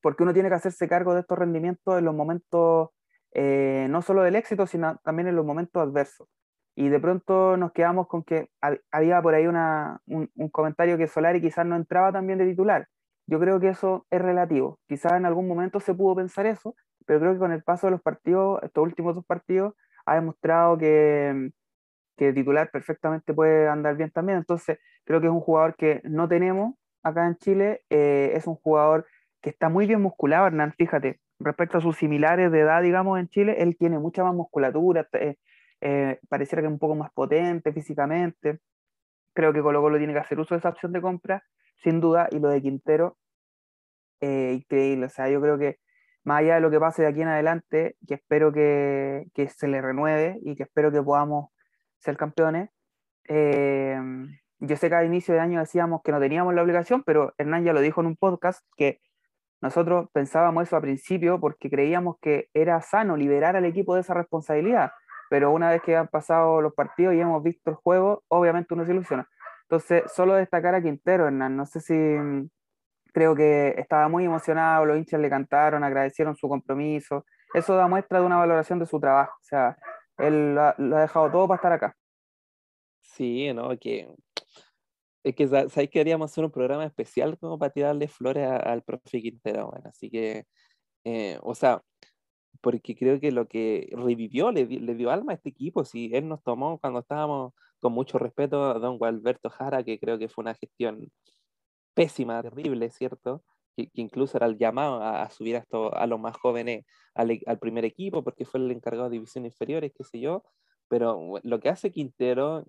porque uno tiene que hacerse cargo de estos rendimientos en los momentos, eh, no solo del éxito, sino también en los momentos adversos y de pronto nos quedamos con que había por ahí una, un, comentario que Solari quizás no entraba también de titular. Yo creo que eso es relativo. Quizás en algún momento se pudo pensar eso, pero creo que con el paso de los partidos, estos últimos dos partidos, ha demostrado que, que titular perfectamente puede andar bien también. Entonces, creo que es un jugador que no tenemos acá en Chile. Eh, es un jugador que está muy bien musculado, Hernán. Fíjate, respecto a sus similares de edad, digamos, en Chile, él tiene mucha más musculatura. Eh, eh, pareciera que es un poco más potente físicamente. Creo que Colo Colo tiene que hacer uso de esa opción de compra, sin duda, y lo de Quintero, eh, increíble. O sea, yo creo que más allá de lo que pase de aquí en adelante, que espero que, que se le renueve y que espero que podamos ser campeones. Eh, yo sé que a inicio de año decíamos que no teníamos la obligación, pero Hernán ya lo dijo en un podcast que nosotros pensábamos eso a principio porque creíamos que era sano liberar al equipo de esa responsabilidad pero una vez que han pasado los partidos y hemos visto el juego, obviamente uno se ilusiona. Entonces, solo destacar a Quintero, Hernán, no sé si mm, creo que estaba muy emocionado, los hinchas le cantaron, agradecieron su compromiso, eso da muestra de una valoración de su trabajo, o sea, él lo ha, dejado todo para estar acá. Sí, no, que es que sabéis que queríamos hacer un programa especial como para tirarle flores al profe Quintero, bueno, así que, eh, o sea, porque creo que lo que revivió, le, le, dio alma a este equipo. Si él nos tomó cuando estábamos con mucho respeto a don Gualberto Jara, que creo que fue una gestión pésima, terrible, ¿cierto? Que, incluso era el llamado a, subir a, esto, a los más jóvenes al, al, primer equipo, porque fue el encargado de divisiones inferiores, qué sé yo. Pero lo que hace Quintero,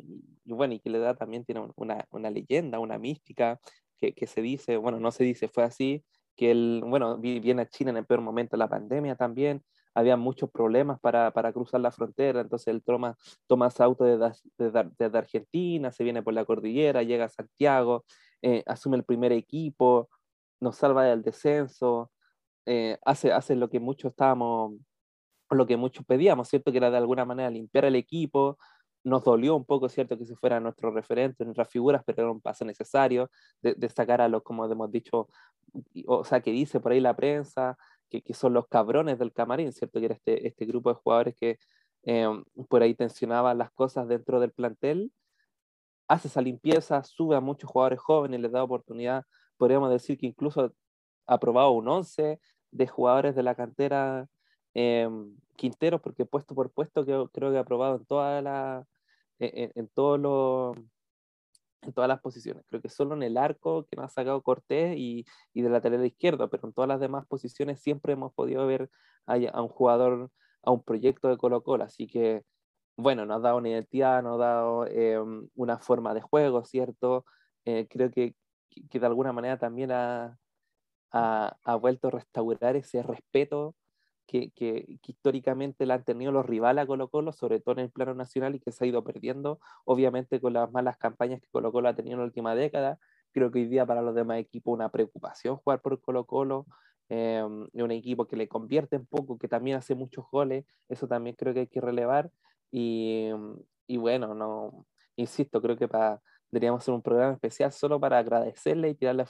y bueno, y que le da también tiene una, una leyenda, una mística, que, que se dice, bueno, no se dice, fue así, que él, bueno, viene a China en el peor momento de la pandemia también, había muchos problemas para, para cruzar la frontera, entonces él toma, toma auto desde, desde, Argentina, se viene por la cordillera, llega a Santiago, eh, asume el primer equipo, nos salva del descenso, eh, hace, hace lo que muchos estábamos, lo que muchos pedíamos, ¿cierto? Que era de alguna manera limpiar el equipo, nos dolió un poco, ¿cierto? Que se fuera nuestro referente, nuestras figuras, pero era un paso necesario de, a los, como hemos dicho, o sea, que dice por ahí la prensa, que, que, son los cabrones del camarín, ¿cierto? Que era este, este grupo de jugadores que eh, por ahí tensionaban las cosas dentro del plantel, hace esa limpieza, sube a muchos jugadores jóvenes, les da oportunidad, podríamos decir que incluso ha probado un 11 de jugadores de la cantera eh, Quinteros, porque puesto por puesto creo, que ha probado en toda la, en, en, todos los en todas las posiciones. Creo que solo en el arco que nos ha sacado Cortés y, y de lateral izquierdo, pero en todas las demás posiciones siempre hemos podido ver a, un jugador, a un proyecto de Colo Colo. Así que, bueno, nos ha dado una identidad, nos ha dado eh, una forma de juego, ¿cierto? Eh, creo que, que, de alguna manera también ha, ha, ha, vuelto a restaurar ese respeto que, que, que, históricamente la han tenido los rivales a Colo Colo, sobre todo en el plano nacional, y que se ha ido perdiendo, obviamente con las malas campañas que Colo Colo ha tenido en la última década. Creo que hoy día para los demás equipos una preocupación jugar por Colo Colo, eh, un equipo que le convierte en poco, que también hace muchos goles, eso también creo que hay que relevar. Y, y bueno, no, insisto, creo que para, deberíamos hacer un programa especial solo para agradecerle y tirarle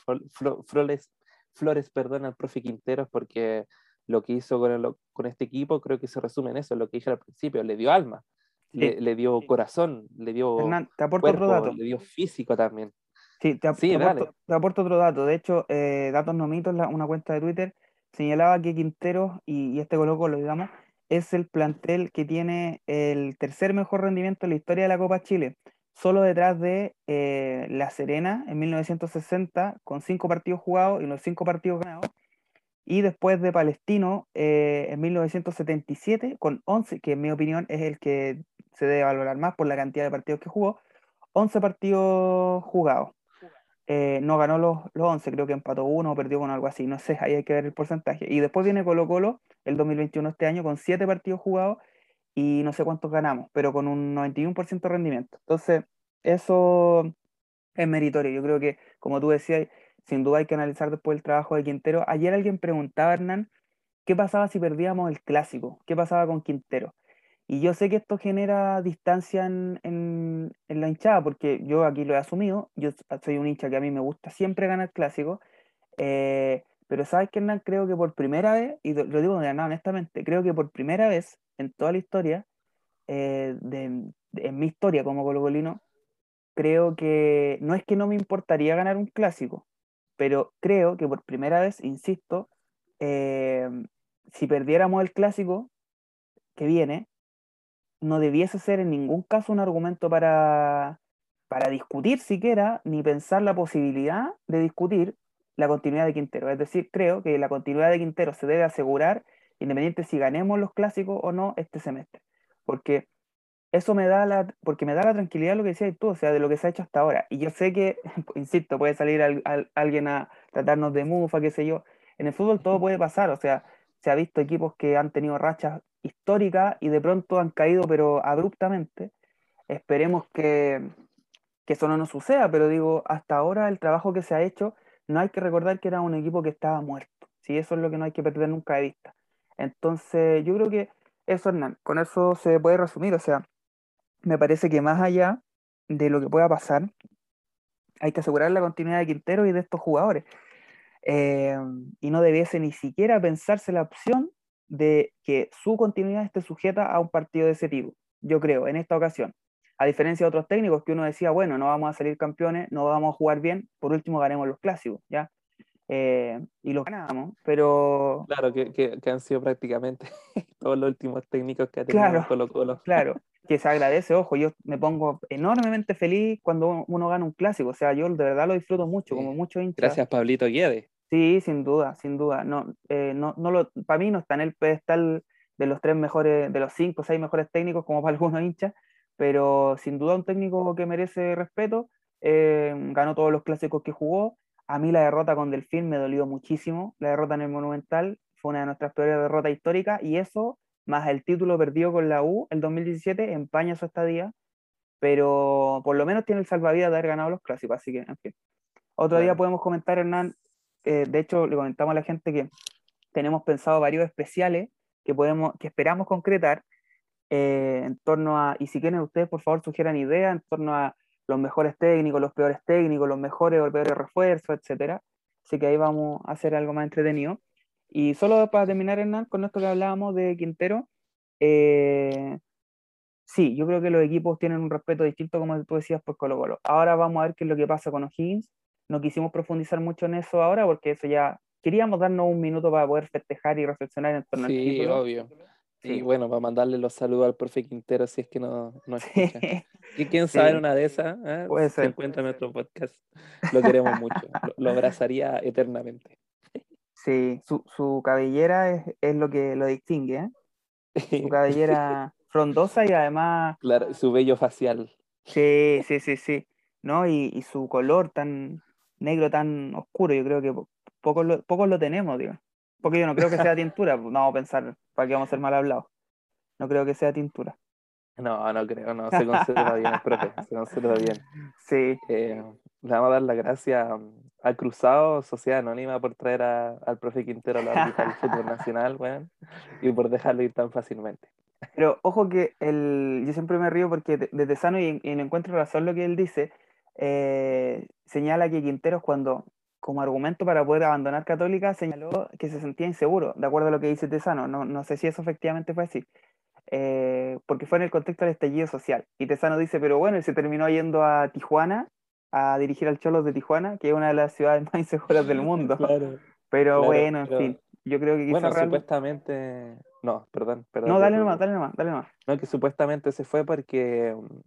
flores, flores perdón, al profe Quinteros, porque lo que hizo con, el, con, este equipo creo que se resume en eso, lo que dije al principio, le dio alma, sí. le, le, dio corazón, le dio Hernán, te aporto cuerpo, otro dato. le dio físico también. Sí, te, sí, te, aporto, te aporto, otro dato. De hecho, eh, Datos No Mitos, la, una cuenta de Twitter, señalaba que Quintero y, y este Colo Colo, digamos, es el plantel que tiene el tercer mejor rendimiento en la historia de la Copa Chile, solo detrás de eh, La Serena en 1960, con cinco partidos jugados y los cinco partidos ganados, y después de Palestino eh, en 1977 con 11, que en mi opinión es el que se debe valorar más por la cantidad de partidos que jugó, 11 partidos jugados. Eh, no ganó los, los 11, creo que empató uno o perdió con algo así, no sé, ahí hay que ver el porcentaje. Y después viene Colo Colo el 2021 este año con 7 partidos jugados y no sé cuántos ganamos, pero con un 91% de rendimiento. Entonces, eso es meritorio. Yo creo que, como tú decías, sin duda hay que analizar después el trabajo de Quintero. Ayer alguien preguntaba, Hernán, ¿qué pasaba si perdíamos el clásico? ¿Qué pasaba con Quintero? Y yo sé que esto genera distancia en, en, la hinchada, porque yo aquí lo he asumido, yo soy un hincha que a mí me gusta siempre ganar clásico, eh, pero sabes que Hernán, creo que por primera vez, y lo digo de nada, honestamente, creo que por primera vez en toda la historia, eh, de, en mi historia como colocolino, creo que no es que no me importaría ganar un clásico, pero creo que por primera vez, insisto, eh, si perdiéramos el clásico que viene, no debiese ser en ningún caso un argumento para, para discutir siquiera, ni pensar la posibilidad de discutir la continuidad de Quintero. Es decir, creo que la continuidad de Quintero se debe asegurar independiente si ganemos los clásicos o no este semestre. Porque eso me da la, porque me da la tranquilidad lo que decías tú, o sea, de lo que se ha hecho hasta ahora. Y yo sé que, insisto, puede salir al, al, alguien a tratarnos de mufa, qué sé yo. En el fútbol todo puede pasar, o sea, se ha visto equipos que han tenido rachas históricas y de pronto han caído, pero abruptamente. Esperemos que, que eso no nos suceda, pero digo, hasta ahora el trabajo que se ha hecho, no hay que recordar que era un equipo que estaba muerto. Sí, eso es lo que no hay que perder nunca de vista. Entonces, yo creo que eso, Hernán, con eso se puede resumir, o sea, me parece que más allá de lo que pueda pasar, hay que asegurar la continuidad de Quintero y de estos jugadores. Eh, y no debiese ni siquiera pensarse la opción de que su continuidad esté sujeta a un partido de ese tipo, yo creo, en esta ocasión. A diferencia de otros técnicos que uno decía, bueno, no vamos a salir campeones, no vamos a jugar bien, por último ganemos los clásicos, ¿ya? Eh, y los ganamos, pero... Claro, que, que, que, han sido prácticamente todos los últimos técnicos que ha tenido claro, Colo Colo. Claro, que se agradece, ojo, yo me pongo enormemente feliz cuando uno gana un clásico, o sea, yo de verdad lo disfruto mucho, sí. como mucho hincha. Gracias, Pablito Guedes. Sí, sin duda, sin duda. No, eh, no, no lo, para mí no está en el pedestal de los tres mejores, de los cinco o seis mejores técnicos, como para algunos hinchas, pero sin duda un técnico que merece respeto, eh, ganó todos los clásicos que jugó. A mí la derrota con Delfín me dolió muchísimo, la derrota en el Monumental fue una de nuestras peores derrotas históricas y eso, más el título perdido con la U el 2017, empaña su estadía, pero por lo menos tiene el salvavidas de haber ganado los clásicos, así que, en fin. Otro día podemos comentar, Hernán, eh, de hecho, le comentamos a la gente que tenemos pensado varios especiales que, podemos, que esperamos concretar eh, en torno a, y si quieren ustedes, por favor, sugieran ideas en torno a los mejores técnicos, los peores técnicos, los mejores o peores refuerzos, etcétera. Así que ahí vamos a hacer algo más entretenido. Y solo para terminar, Hernán, con esto que hablábamos de Quintero, eh, sí, yo creo que los equipos tienen un respeto distinto, como tú decías, por Colo Colo. Ahora vamos a ver qué es lo que pasa con O'Higgins. No quisimos profundizar mucho en eso ahora, porque eso ya queríamos darnos un minuto para poder festejar y reflexionar en torno sí, al título. obvio. Y bueno, para mandarle los saludos al profe Quintero si es que no, no escucha. Y quién sabe una de esas, ¿eh? puede ser, se encuentra en nuestro podcast. Lo queremos mucho, lo, abrazaría eternamente. Sí, su, su cabellera es, es, lo que lo distingue, ¿eh? Su cabellera frondosa y además... Claro, su vello facial. Sí, sí, sí, sí. ¿No? Y, y su color tan negro, tan oscuro, yo creo que pocos lo, pocos lo tenemos, digo. Porque yo no creo que sea tintura, no vamos a pensar, ¿para qué vamos a ser mal hablados? No creo que sea tintura. No, no creo, no, se conserva bien el profe, se conserva bien. Sí. Eh, le vamos a dar las gracias al Cruzado, Sociedad Anónima, por traer al profe Quintero a la del fútbol nacional, bueno, y por dejarlo ir tan fácilmente. Pero ojo que el, yo siempre me río porque desde sano y, y encuentro razón lo que él dice, eh, señala que Quinteros cuando como argumento para poder abandonar Católica, señaló que se sentía inseguro, de acuerdo a lo que dice Tesano. No, no sé si eso efectivamente fue así, eh, porque fue en el contexto del estallido social. Y Tesano dice, pero bueno, él se terminó yendo a Tijuana a dirigir al Cholos de Tijuana, que es una de las ciudades más inseguras del mundo. pero bueno, en fin, yo creo que Bueno, supuestamente... No, perdón, perdón. No, dale nomás, dale nomás, dale nomás. No, que supuestamente se fue porque mm,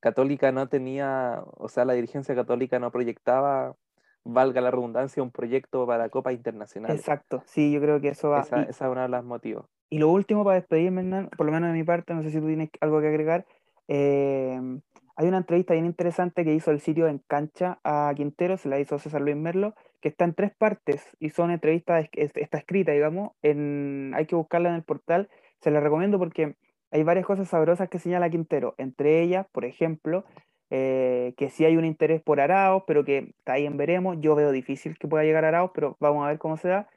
Católica no tenía, o sea, la dirigencia católica no proyectaba valga la redundancia, un proyecto para Copa Internacional. Exacto, sí, yo creo que eso va. Esa, es una de las motivos. Y lo último para despedirme, por lo menos de mi parte, no sé si tú tienes algo que agregar. Eh, hay una entrevista bien interesante que hizo el sitio en cancha a Quintero, se la hizo César Luis Merlo, que está en tres partes y son entrevistas, está escrita, digamos, hay que buscarla en el portal. Se la recomiendo porque hay varias cosas sabrosas que señala Quintero, entre ellas, por ejemplo, eh, que sí hay un interés por Araos, pero que está ahí en veremos. Yo veo difícil que pueda llegar Araos, pero vamos a ver cómo se da.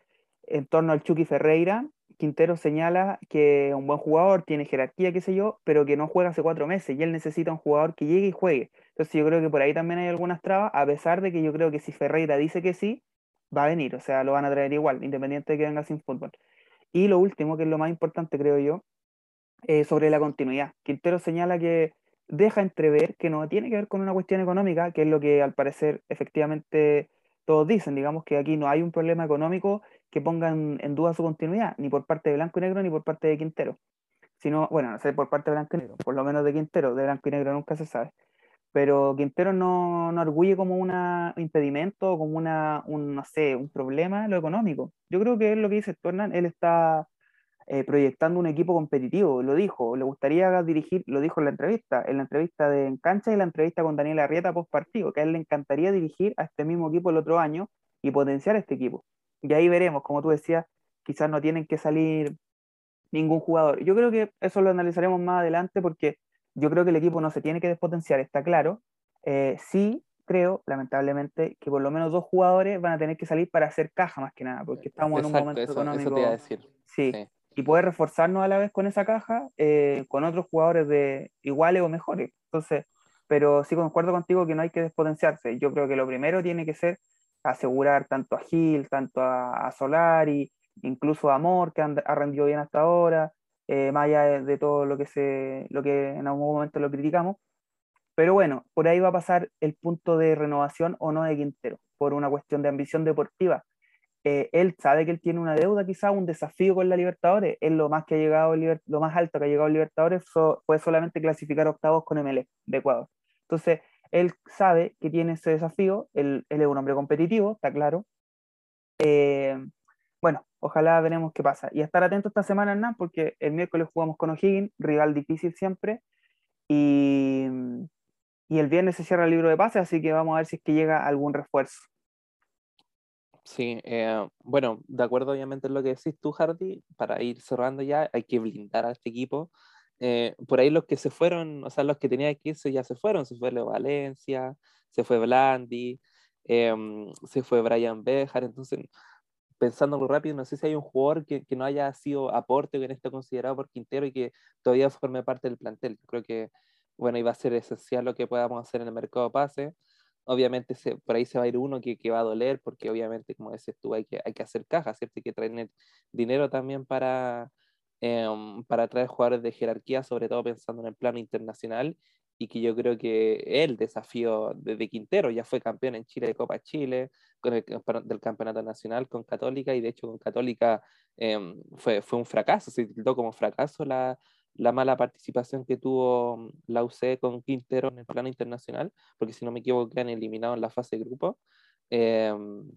En torno al Chucky Ferreira, Quintero señala que un buen jugador, tiene jerarquía, qué sé yo, pero que no juega hace cuatro meses y él necesita un jugador que llegue y juegue. Entonces yo creo que por ahí también hay algunas trabas, a pesar de que yo creo que si Ferreira dice que sí, va a venir, o sea, lo van a traer igual, independiente de que venga sin fútbol. Y lo último, que es lo más importante, creo yo, eh, sobre la continuidad. Quintero señala que deja entrever que no tiene que ver con una cuestión económica, que es lo que al parecer efectivamente todos dicen, digamos que aquí no hay un problema económico que ponga en, duda su continuidad, ni por parte de Blanco y Negro ni por parte de Quintero, sino, bueno, no sé por parte de Blanco y Negro, por lo menos de Quintero, de Blanco y Negro nunca se sabe, pero Quintero no, no arguye como un impedimento, como una, un, no sé, un problema lo económico. Yo creo que es lo que dice Hernán, él está eh, proyectando un equipo competitivo, lo dijo, le gustaría dirigir, lo dijo en la entrevista, en la entrevista de En Cancha y la entrevista con Daniel Arrieta post partido, que a él le encantaría dirigir a este mismo equipo el otro año y potenciar este equipo. Y ahí veremos, como tú decías, quizás no tienen que salir ningún jugador. Yo creo que eso lo analizaremos más adelante porque yo creo que el equipo no se tiene que despotenciar, está claro. Eh, sí, creo, lamentablemente, que por lo menos dos jugadores van a tener que salir para hacer caja más que nada, porque estamos en un momento económico. decir. sí, y poder reforzarnos a la vez con esa caja eh, con otros jugadores de iguales o mejores. Entonces, pero sí concuerdo contigo que no hay que despotenciarse. Yo creo que lo primero tiene que ser asegurar tanto a Gil, tanto a, Solari, incluso a Amor, que ha rendido bien hasta ahora, eh, más allá de, todo lo que, se, lo que en algún momento lo criticamos. Pero bueno, por ahí va a pasar el punto de renovación o no de Quintero, por una cuestión de ambición deportiva. Eh, él sabe que él tiene una deuda, quizá un desafío con la Libertadores. Es lo más que ha llegado, lo más alto que ha llegado a Libertadores fue solamente clasificar octavos con MLE de Ecuador. Entonces, él sabe que tiene ese desafío, él, es un hombre competitivo, está claro. Eh, bueno, ojalá veremos qué pasa. Y estar atento esta semana, Hernán, porque el miércoles jugamos con O'Higgins, rival difícil siempre, y, y el viernes se cierra el libro de pase, así que vamos a ver si es que llega algún refuerzo. Sí, eh, bueno, de acuerdo obviamente en lo que decís tú, Hardy, para ir cerrando ya, hay que blindar a este equipo. Eh, por ahí los que se fueron, o sea, los que tenían que irse ya se fueron, se fue Leo Valencia, se fue Blandi, em, se fue Brian Bejar, entonces, pensando muy rápido, no sé si hay un jugador que, que no haya sido aporte que no esté considerado por Quintero y que todavía forme parte del plantel. Creo que, bueno, iba a ser esencial lo que podamos hacer en el mercado pase obviamente se, por ahí se va a ir uno que, que, va a doler, porque obviamente, como dices tú, hay que, hay que hacer caja, ¿cierto? Hay que traer dinero también para, eh, para traer jugadores de jerarquía, sobre todo pensando en el plano internacional, y que yo creo que el desafío desde Quintero ya fue campeón en Chile de Copa Chile, con el, del Campeonato Nacional con Católica, y de hecho con Católica eh, fue, fue un fracaso, se tituló como fracaso la, la mala participación que tuvo la UC con Quintero en el plano internacional, porque si no me equivoco, han eliminado en la fase de grupo. Em,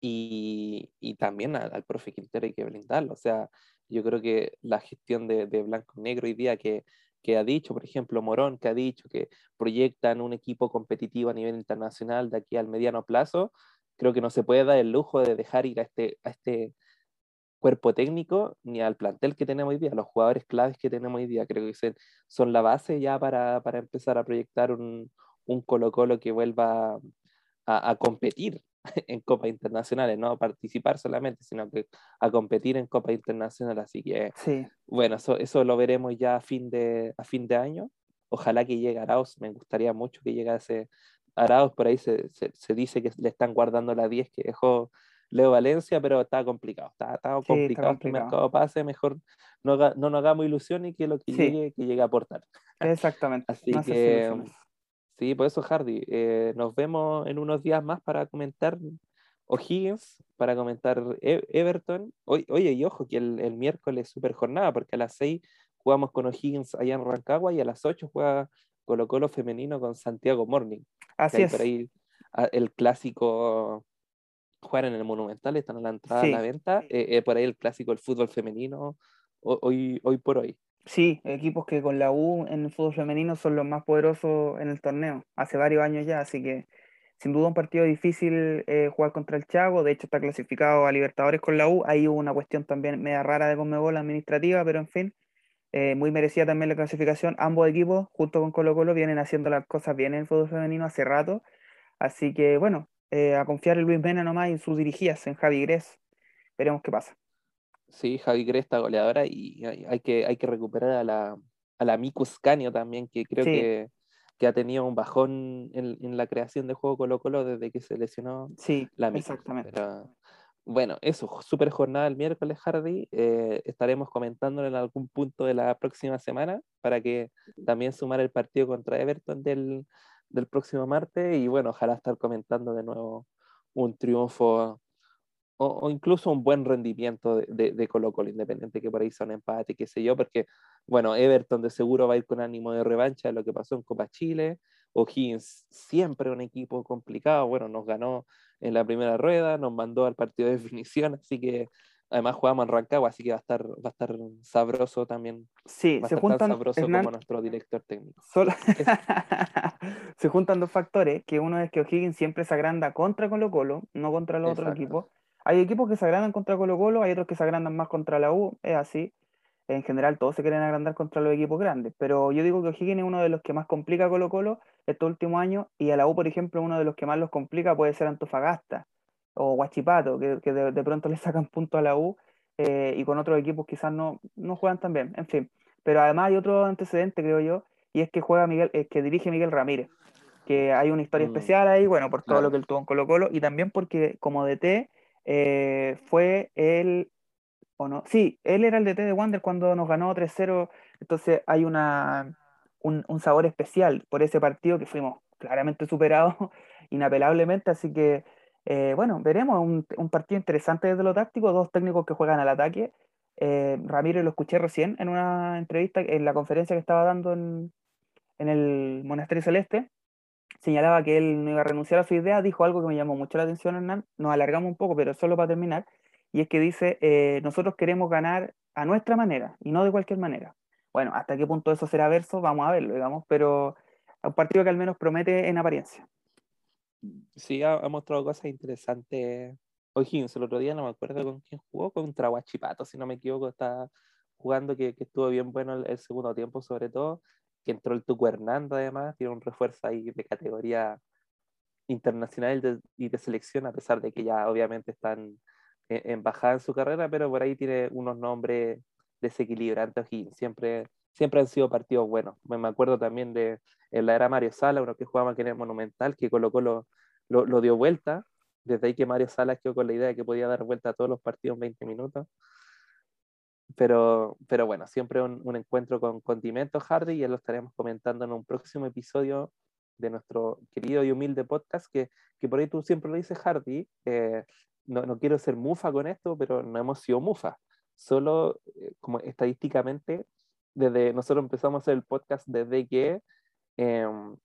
y, y, también al, profe Quintero hay que brindarlo. O sea, yo creo que la gestión de, Blanco Negro hoy día que, que ha dicho, por ejemplo, Morón, que ha dicho que proyectan un equipo competitivo a nivel internacional de aquí al mediano plazo, creo que no se puede dar el lujo de dejar ir a este, a este, cuerpo técnico ni al plantel que tenemos hoy día, los jugadores claves que tenemos hoy día. Creo que son la base ya para, para empezar a proyectar un, un Colo Colo que vuelva a, a, competir en Copa Internacionales, no a participar solamente, sino que a competir en Copa Internacional. Así que, sí. bueno, eso, eso lo veremos ya a fin de, a fin de año. Ojalá que llegue Arauz, me gustaría mucho que llegase Arauz, por ahí se, se, se dice que le están guardando la 10 que dejó Leo Valencia, pero está complicado. Está, está complicado, que el mercado pase. Mejor no, no nos hagamos ilusión y que lo que llegue, que llegue a aportar. Exactamente. Así que, sí, por eso, Hardy, eh, nos vemos en unos días más para comentar O'Higgins, para comentar e-, Everton. oye, y ojo, que el, el miércoles es super jornada, porque a las 6 jugamos con O'Higgins allá en Rancagua y a las 8 juega Colo Colo femenino con Santiago Morning. Así es. Por ahí el clásico jugar en el Monumental, están a la entrada a la venta. Eh, eh, por ahí el clásico del fútbol femenino, hoy, hoy por hoy. Sí, equipos que con la U en el fútbol femenino son los más poderosos en el torneo, hace varios años ya, así que sin duda un partido difícil eh, jugar contra el Chago, de hecho está clasificado a Libertadores con la U, ahí hubo una cuestión también media rara de Conmebol administrativa, pero en fin, muy merecida también la clasificación, ambos equipos junto con Colo Colo vienen haciendo las cosas bien en el fútbol femenino hace rato, así que bueno, eh, a confiar en Luis Mena nomás y sus dirigidas, en Javi Gres. Veremos qué pasa. Sí, Javi Gres está goleadora y hay que, hay que recuperar a la, a la Canio también, que creo que, que, ha tenido un bajón en, en, la creación de juego Colo Colo desde que se lesionó sí, la Exactamente. bueno, eso, super jornada el miércoles, Hardy. Eh, estaremos comentándolo en algún punto de la próxima semana para que también sumar el partido contra Everton del, del próximo martes y bueno, ojalá estar comentando de nuevo un triunfo o, incluso un buen rendimiento de, de, Colo Colo, independiente que por ahí sea un empate, qué sé yo, porque bueno, Everton de seguro va a ir con ánimo de revancha de lo que pasó en Copa Chile, O'Higgins siempre un equipo complicado, bueno, nos ganó en la primera rueda, nos mandó al partido de definición, así que Además jugamos en Rancagua, así que va a estar, va a estar sabroso también. Sí, se juntan, sabroso como nuestro director técnico. se juntan dos factores, que uno es que O'Higgins siempre se agranda contra Colo Colo, no contra los otros equipos. Hay equipos que se agrandan contra Colo Colo, hay otros que se agrandan más contra la U, es así. En general todos se quieren agrandar contra los equipos grandes, pero yo digo que O'Higgins es uno de los que más complica a Colo Colo estos últimos años, y a la U, por ejemplo, uno de los que más los complica puede ser Antofagasta o Guachipato, que, que de, pronto le sacan punto a la U eh, y con otros equipos quizás no, no juegan tan bien, en fin. Pero además hay otro antecedente, creo yo, y es que juega Miguel, es que dirige Miguel Ramírez, que hay una historia mm. especial ahí, bueno, por todo lo que él tuvo en Colo Colo, y también porque como DT eh, fue él, o no, sí, él era el DT de Wander cuando nos ganó 3-0, entonces hay una, un, sabor especial por ese partido que fuimos claramente superados, inapelablemente, así que eh, bueno, veremos un, un, partido interesante desde lo táctico, dos técnicos que juegan al ataque. Eh, Ramiro lo escuché recién en una entrevista, en la conferencia que estaba dando en, en, el Monasterio Celeste, señalaba que él no iba a renunciar a su idea, dijo algo que me llamó mucho la atención, Hernán, nos alargamos un poco, pero solo para terminar, y es que dice, eh, nosotros queremos ganar a nuestra manera y no de cualquier manera. Bueno, hasta qué punto eso será verso, vamos a verlo, digamos, pero un partido que al menos promete en apariencia. Sí, ha, mostrado cosas interesantes. O'Higgins, el otro día no me acuerdo con quién jugó, contra Guachipato, si no me equivoco, está jugando que, que estuvo bien bueno el, segundo tiempo, sobre todo, que entró el Tuco Hernando además, tiene un refuerzo ahí de categoría internacional y de selección, a pesar de que ya obviamente están en, bajada en su carrera, pero por ahí tiene unos nombres desequilibrantes O'Higgins, siempre siempre han sido partidos buenos. Me acuerdo también de en la era Mario Sala, uno que jugaba en el Monumental, que colocó lo, lo, dio vuelta. Desde ahí que Mario Sala quedó con la idea de que podía dar vuelta a todos los partidos en 20 minutos. Pero, pero bueno, siempre un, un encuentro con Condimento Hardy y ya lo estaremos comentando en un próximo episodio de nuestro querido y humilde podcast, que, que por ahí tú siempre lo dices, Hardy. Eh, no, no, quiero ser mufa con esto, pero no hemos sido mufa. Solo eh, como estadísticamente, desde nosotros empezamos a hacer el podcast desde que em,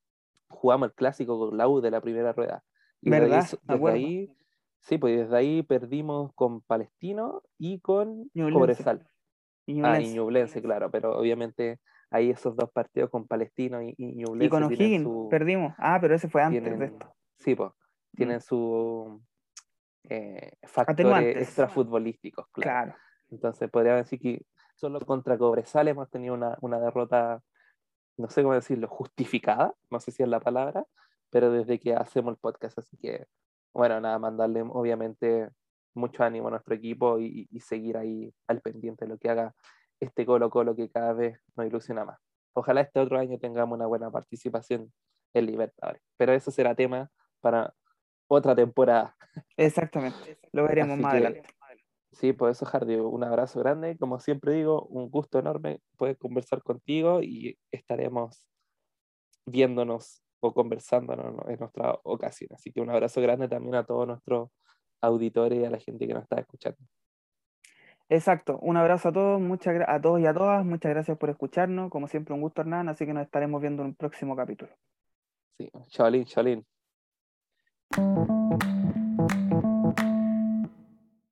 jugamos el clásico con la U de la primera rueda. Y ¿Verdad? Desde ahí, sí, pues desde ahí perdimos con Palestino y con Cobresal. Ah, y Ñublense, claro, pero obviamente ahí esos dos partidos con Palestino y, y Y con O'Higgins perdimos. Ah, pero ese fue antes de esto. Sí, pues, tienen mm. su eh, factores extrafutbolísticos, claro. claro. Entonces podría decir que solo contra Cobresal hemos tenido una, una, derrota, no sé cómo decirlo, justificada, no sé si es la palabra, pero desde que hacemos el podcast, así que, bueno, nada, mandarle obviamente mucho ánimo a nuestro equipo y, y seguir ahí al pendiente de lo que haga este Colo Colo que cada vez nos ilusiona más. Ojalá este otro año tengamos una buena participación en Libertadores, pero eso será tema para otra temporada. Exactamente, lo veremos más adelante. Sí, por eso, Hardy, un abrazo grande. Como siempre digo, un gusto enorme poder conversar contigo y estaremos viéndonos o conversándonos en nuestra ocasión. Así que un abrazo grande también a todos nuestros auditores y a la gente que nos está escuchando. Exacto, un abrazo a todos, muchas a todos y a todas, muchas gracias por escucharnos, como siempre un gusto Hernán, así que nos estaremos viendo en un próximo capítulo. Sí, chalín, chalín.